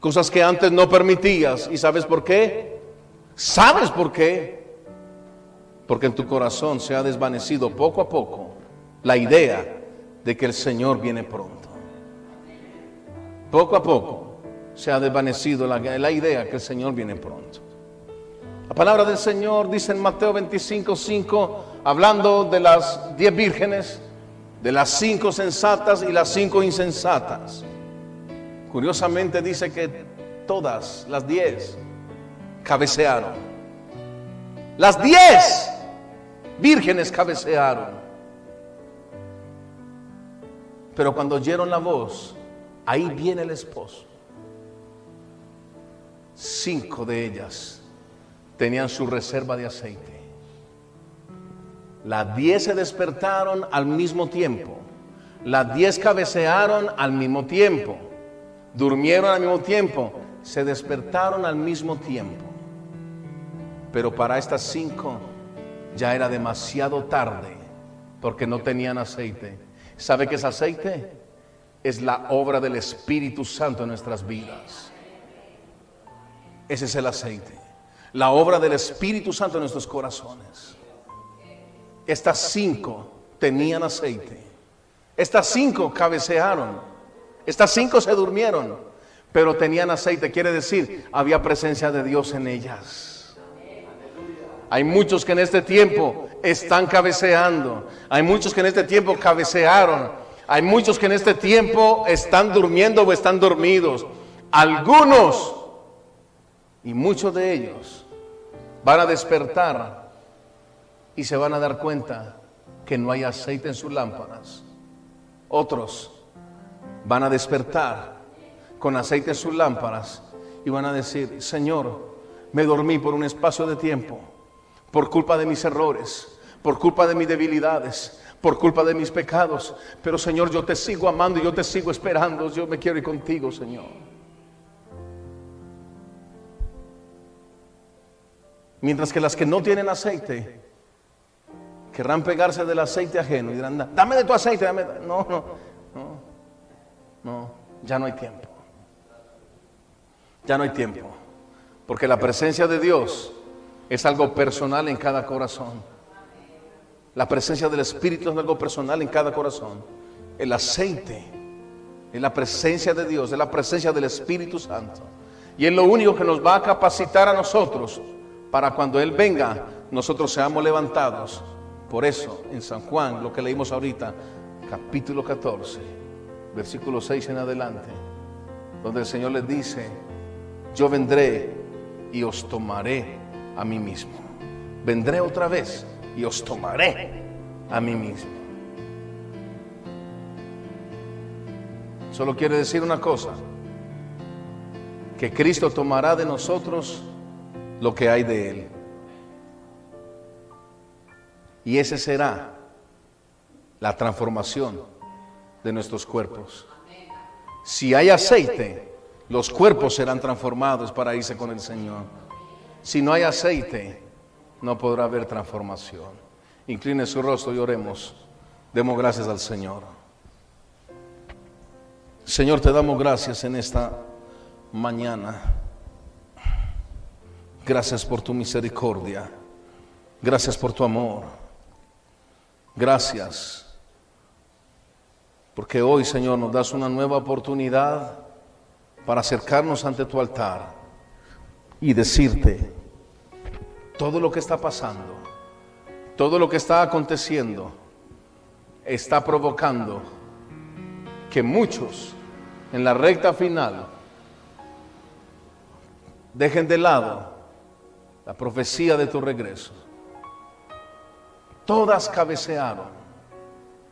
cosas que antes no permitías. ¿Y sabes por qué? ¿Sabes por qué? Porque en tu corazón se ha desvanecido poco a poco la idea de que el Señor viene pronto. Poco a poco se ha desvanecido la, la idea que el Señor viene pronto. La palabra del Señor dice en Mateo 25, 5, hablando de las diez vírgenes, de las cinco sensatas y las cinco insensatas. Curiosamente dice que todas las diez cabecearon. Las diez vírgenes cabecearon. Pero cuando oyeron la voz, ahí viene el esposo. Cinco de ellas tenían su reserva de aceite. Las diez se despertaron al mismo tiempo. Las diez cabecearon al mismo tiempo. Durmieron al mismo tiempo. Se despertaron al mismo tiempo. Pero para estas cinco ya era demasiado tarde porque no tenían aceite. ¿Sabe qué es aceite? Es la obra del Espíritu Santo en nuestras vidas. Ese es el aceite. La obra del Espíritu Santo en nuestros corazones. Estas cinco tenían aceite. Estas cinco cabecearon. Estas cinco se durmieron, pero tenían aceite. Quiere decir, había presencia de Dios en ellas. Hay muchos que en este tiempo están cabeceando. Hay muchos que en este tiempo cabecearon. Hay muchos que en este tiempo están durmiendo o están dormidos. Algunos, y muchos de ellos, van a despertar y se van a dar cuenta que no hay aceite en sus lámparas. Otros van a despertar con aceite en sus lámparas y van a decir, Señor, me dormí por un espacio de tiempo, por culpa de mis errores, por culpa de mis debilidades, por culpa de mis pecados. Pero Señor, yo te sigo amando y yo te sigo esperando. Yo me quiero ir contigo, Señor. Mientras que las que no tienen aceite querrán pegarse del aceite ajeno y dirán, dame de tu aceite, dame. No, no, no, no, ya no hay tiempo. Ya no hay tiempo. Porque la presencia de Dios es algo personal en cada corazón. La presencia del Espíritu es algo personal en cada corazón. El aceite es la presencia de Dios, es la presencia del Espíritu Santo. Y es lo único que nos va a capacitar a nosotros para cuando Él venga, nosotros seamos levantados. Por eso, en San Juan, lo que leímos ahorita, capítulo 14, versículo 6 en adelante, donde el Señor les dice, yo vendré y os tomaré a mí mismo. Vendré otra vez y os tomaré a mí mismo. Solo quiere decir una cosa, que Cristo tomará de nosotros lo que hay de Él. Y ese será la transformación de nuestros cuerpos. Si hay aceite, los cuerpos serán transformados para irse con el Señor. Si no hay aceite, no podrá haber transformación. Incline su rostro y oremos. Demos gracias al Señor. Señor, te damos gracias en esta mañana. Gracias por tu misericordia. Gracias por tu amor. Gracias. Porque hoy, Señor, nos das una nueva oportunidad para acercarnos ante tu altar y decirte, todo lo que está pasando, todo lo que está aconteciendo, está provocando que muchos en la recta final dejen de lado la profecía de tu regreso. Todas cabecearon.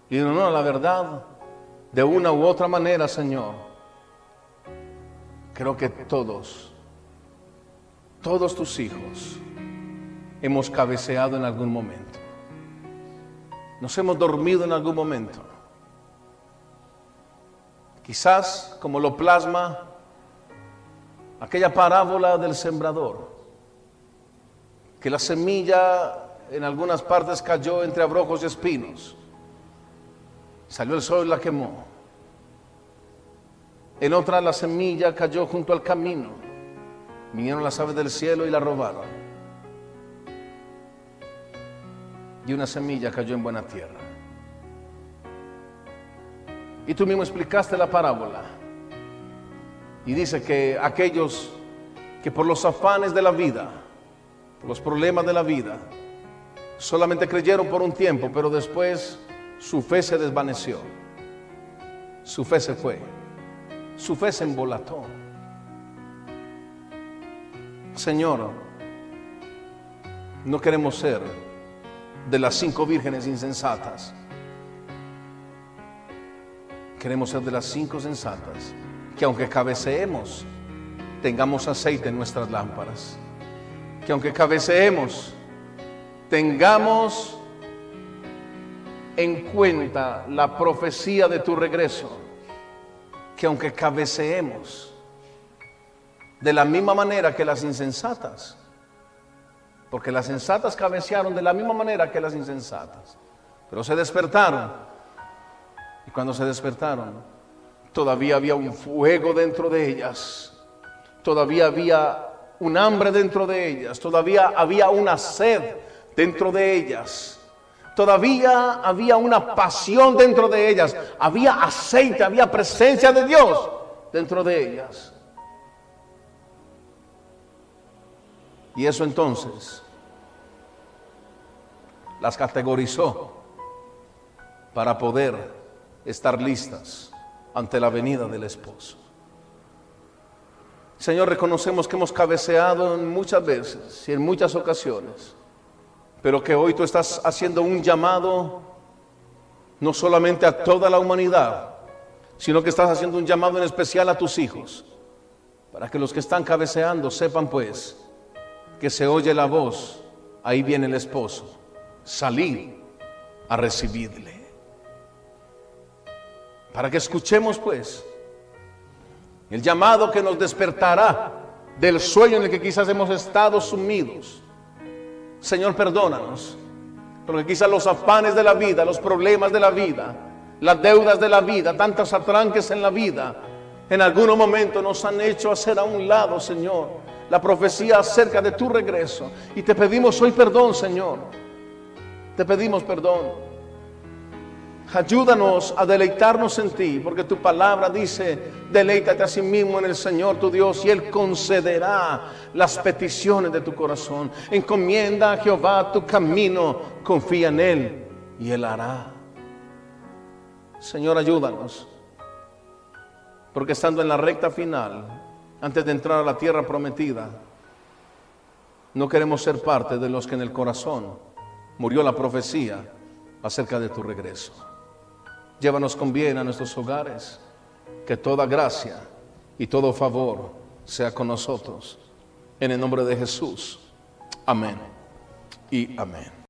Y no, no, la verdad, de una u otra manera, Señor, creo que todos, todos tus hijos, hemos cabeceado en algún momento. Nos hemos dormido en algún momento. Quizás como lo plasma aquella parábola del sembrador, que la semilla en algunas partes cayó entre abrojos y espinos. Salió el sol y la quemó. En otra la semilla cayó junto al camino. Vinieron las aves del cielo y la robaron. y una semilla cayó en buena tierra. Y tú mismo explicaste la parábola. Y dice que aquellos que por los afanes de la vida los problemas de la vida. Solamente creyeron por un tiempo, pero después su fe se desvaneció. Su fe se fue. Su fe se embolató. Señor, no queremos ser de las cinco vírgenes insensatas. Queremos ser de las cinco sensatas, que aunque cabeceemos, tengamos aceite en nuestras lámparas. Que aunque cabeceemos, tengamos en cuenta la profecía de tu regreso. Que aunque cabeceemos, de la misma manera que las insensatas, porque las sensatas cabecearon de la misma manera que las insensatas, pero se despertaron. Y cuando se despertaron, todavía había un fuego dentro de ellas, todavía había un hambre dentro de ellas, todavía había una sed dentro de ellas, todavía había una pasión dentro de ellas, había aceite, había presencia de Dios dentro de ellas. Y eso entonces las categorizó para poder estar listas ante la venida del esposo. Señor, reconocemos que hemos cabeceado muchas veces y en muchas ocasiones, pero que hoy tú estás haciendo un llamado no solamente a toda la humanidad, sino que estás haciendo un llamado en especial a tus hijos, para que los que están cabeceando sepan pues que se oye la voz, ahí viene el esposo, salir a recibirle. Para que escuchemos pues el llamado que nos despertará del sueño en el que quizás hemos estado sumidos. Señor, perdónanos, porque quizás los afanes de la vida, los problemas de la vida, las deudas de la vida, tantos atranques en la vida, en algún momento nos han hecho hacer a un lado, Señor, la profecía acerca de tu regreso. Y te pedimos hoy perdón, Señor. Te pedimos perdón. Ayúdanos a deleitarnos en ti, porque tu palabra dice, deleítate a sí mismo en el Señor tu Dios y Él concederá las peticiones de tu corazón. Encomienda a Jehová tu camino, confía en Él y Él hará. Señor, ayúdanos, porque estando en la recta final, antes de entrar a la tierra prometida, no queremos ser parte de los que en el corazón murió la profecía acerca de tu regreso. Llévanos con bien a nuestros hogares, que toda gracia y todo favor sea con nosotros. En el nombre de Jesús. Amén y amén.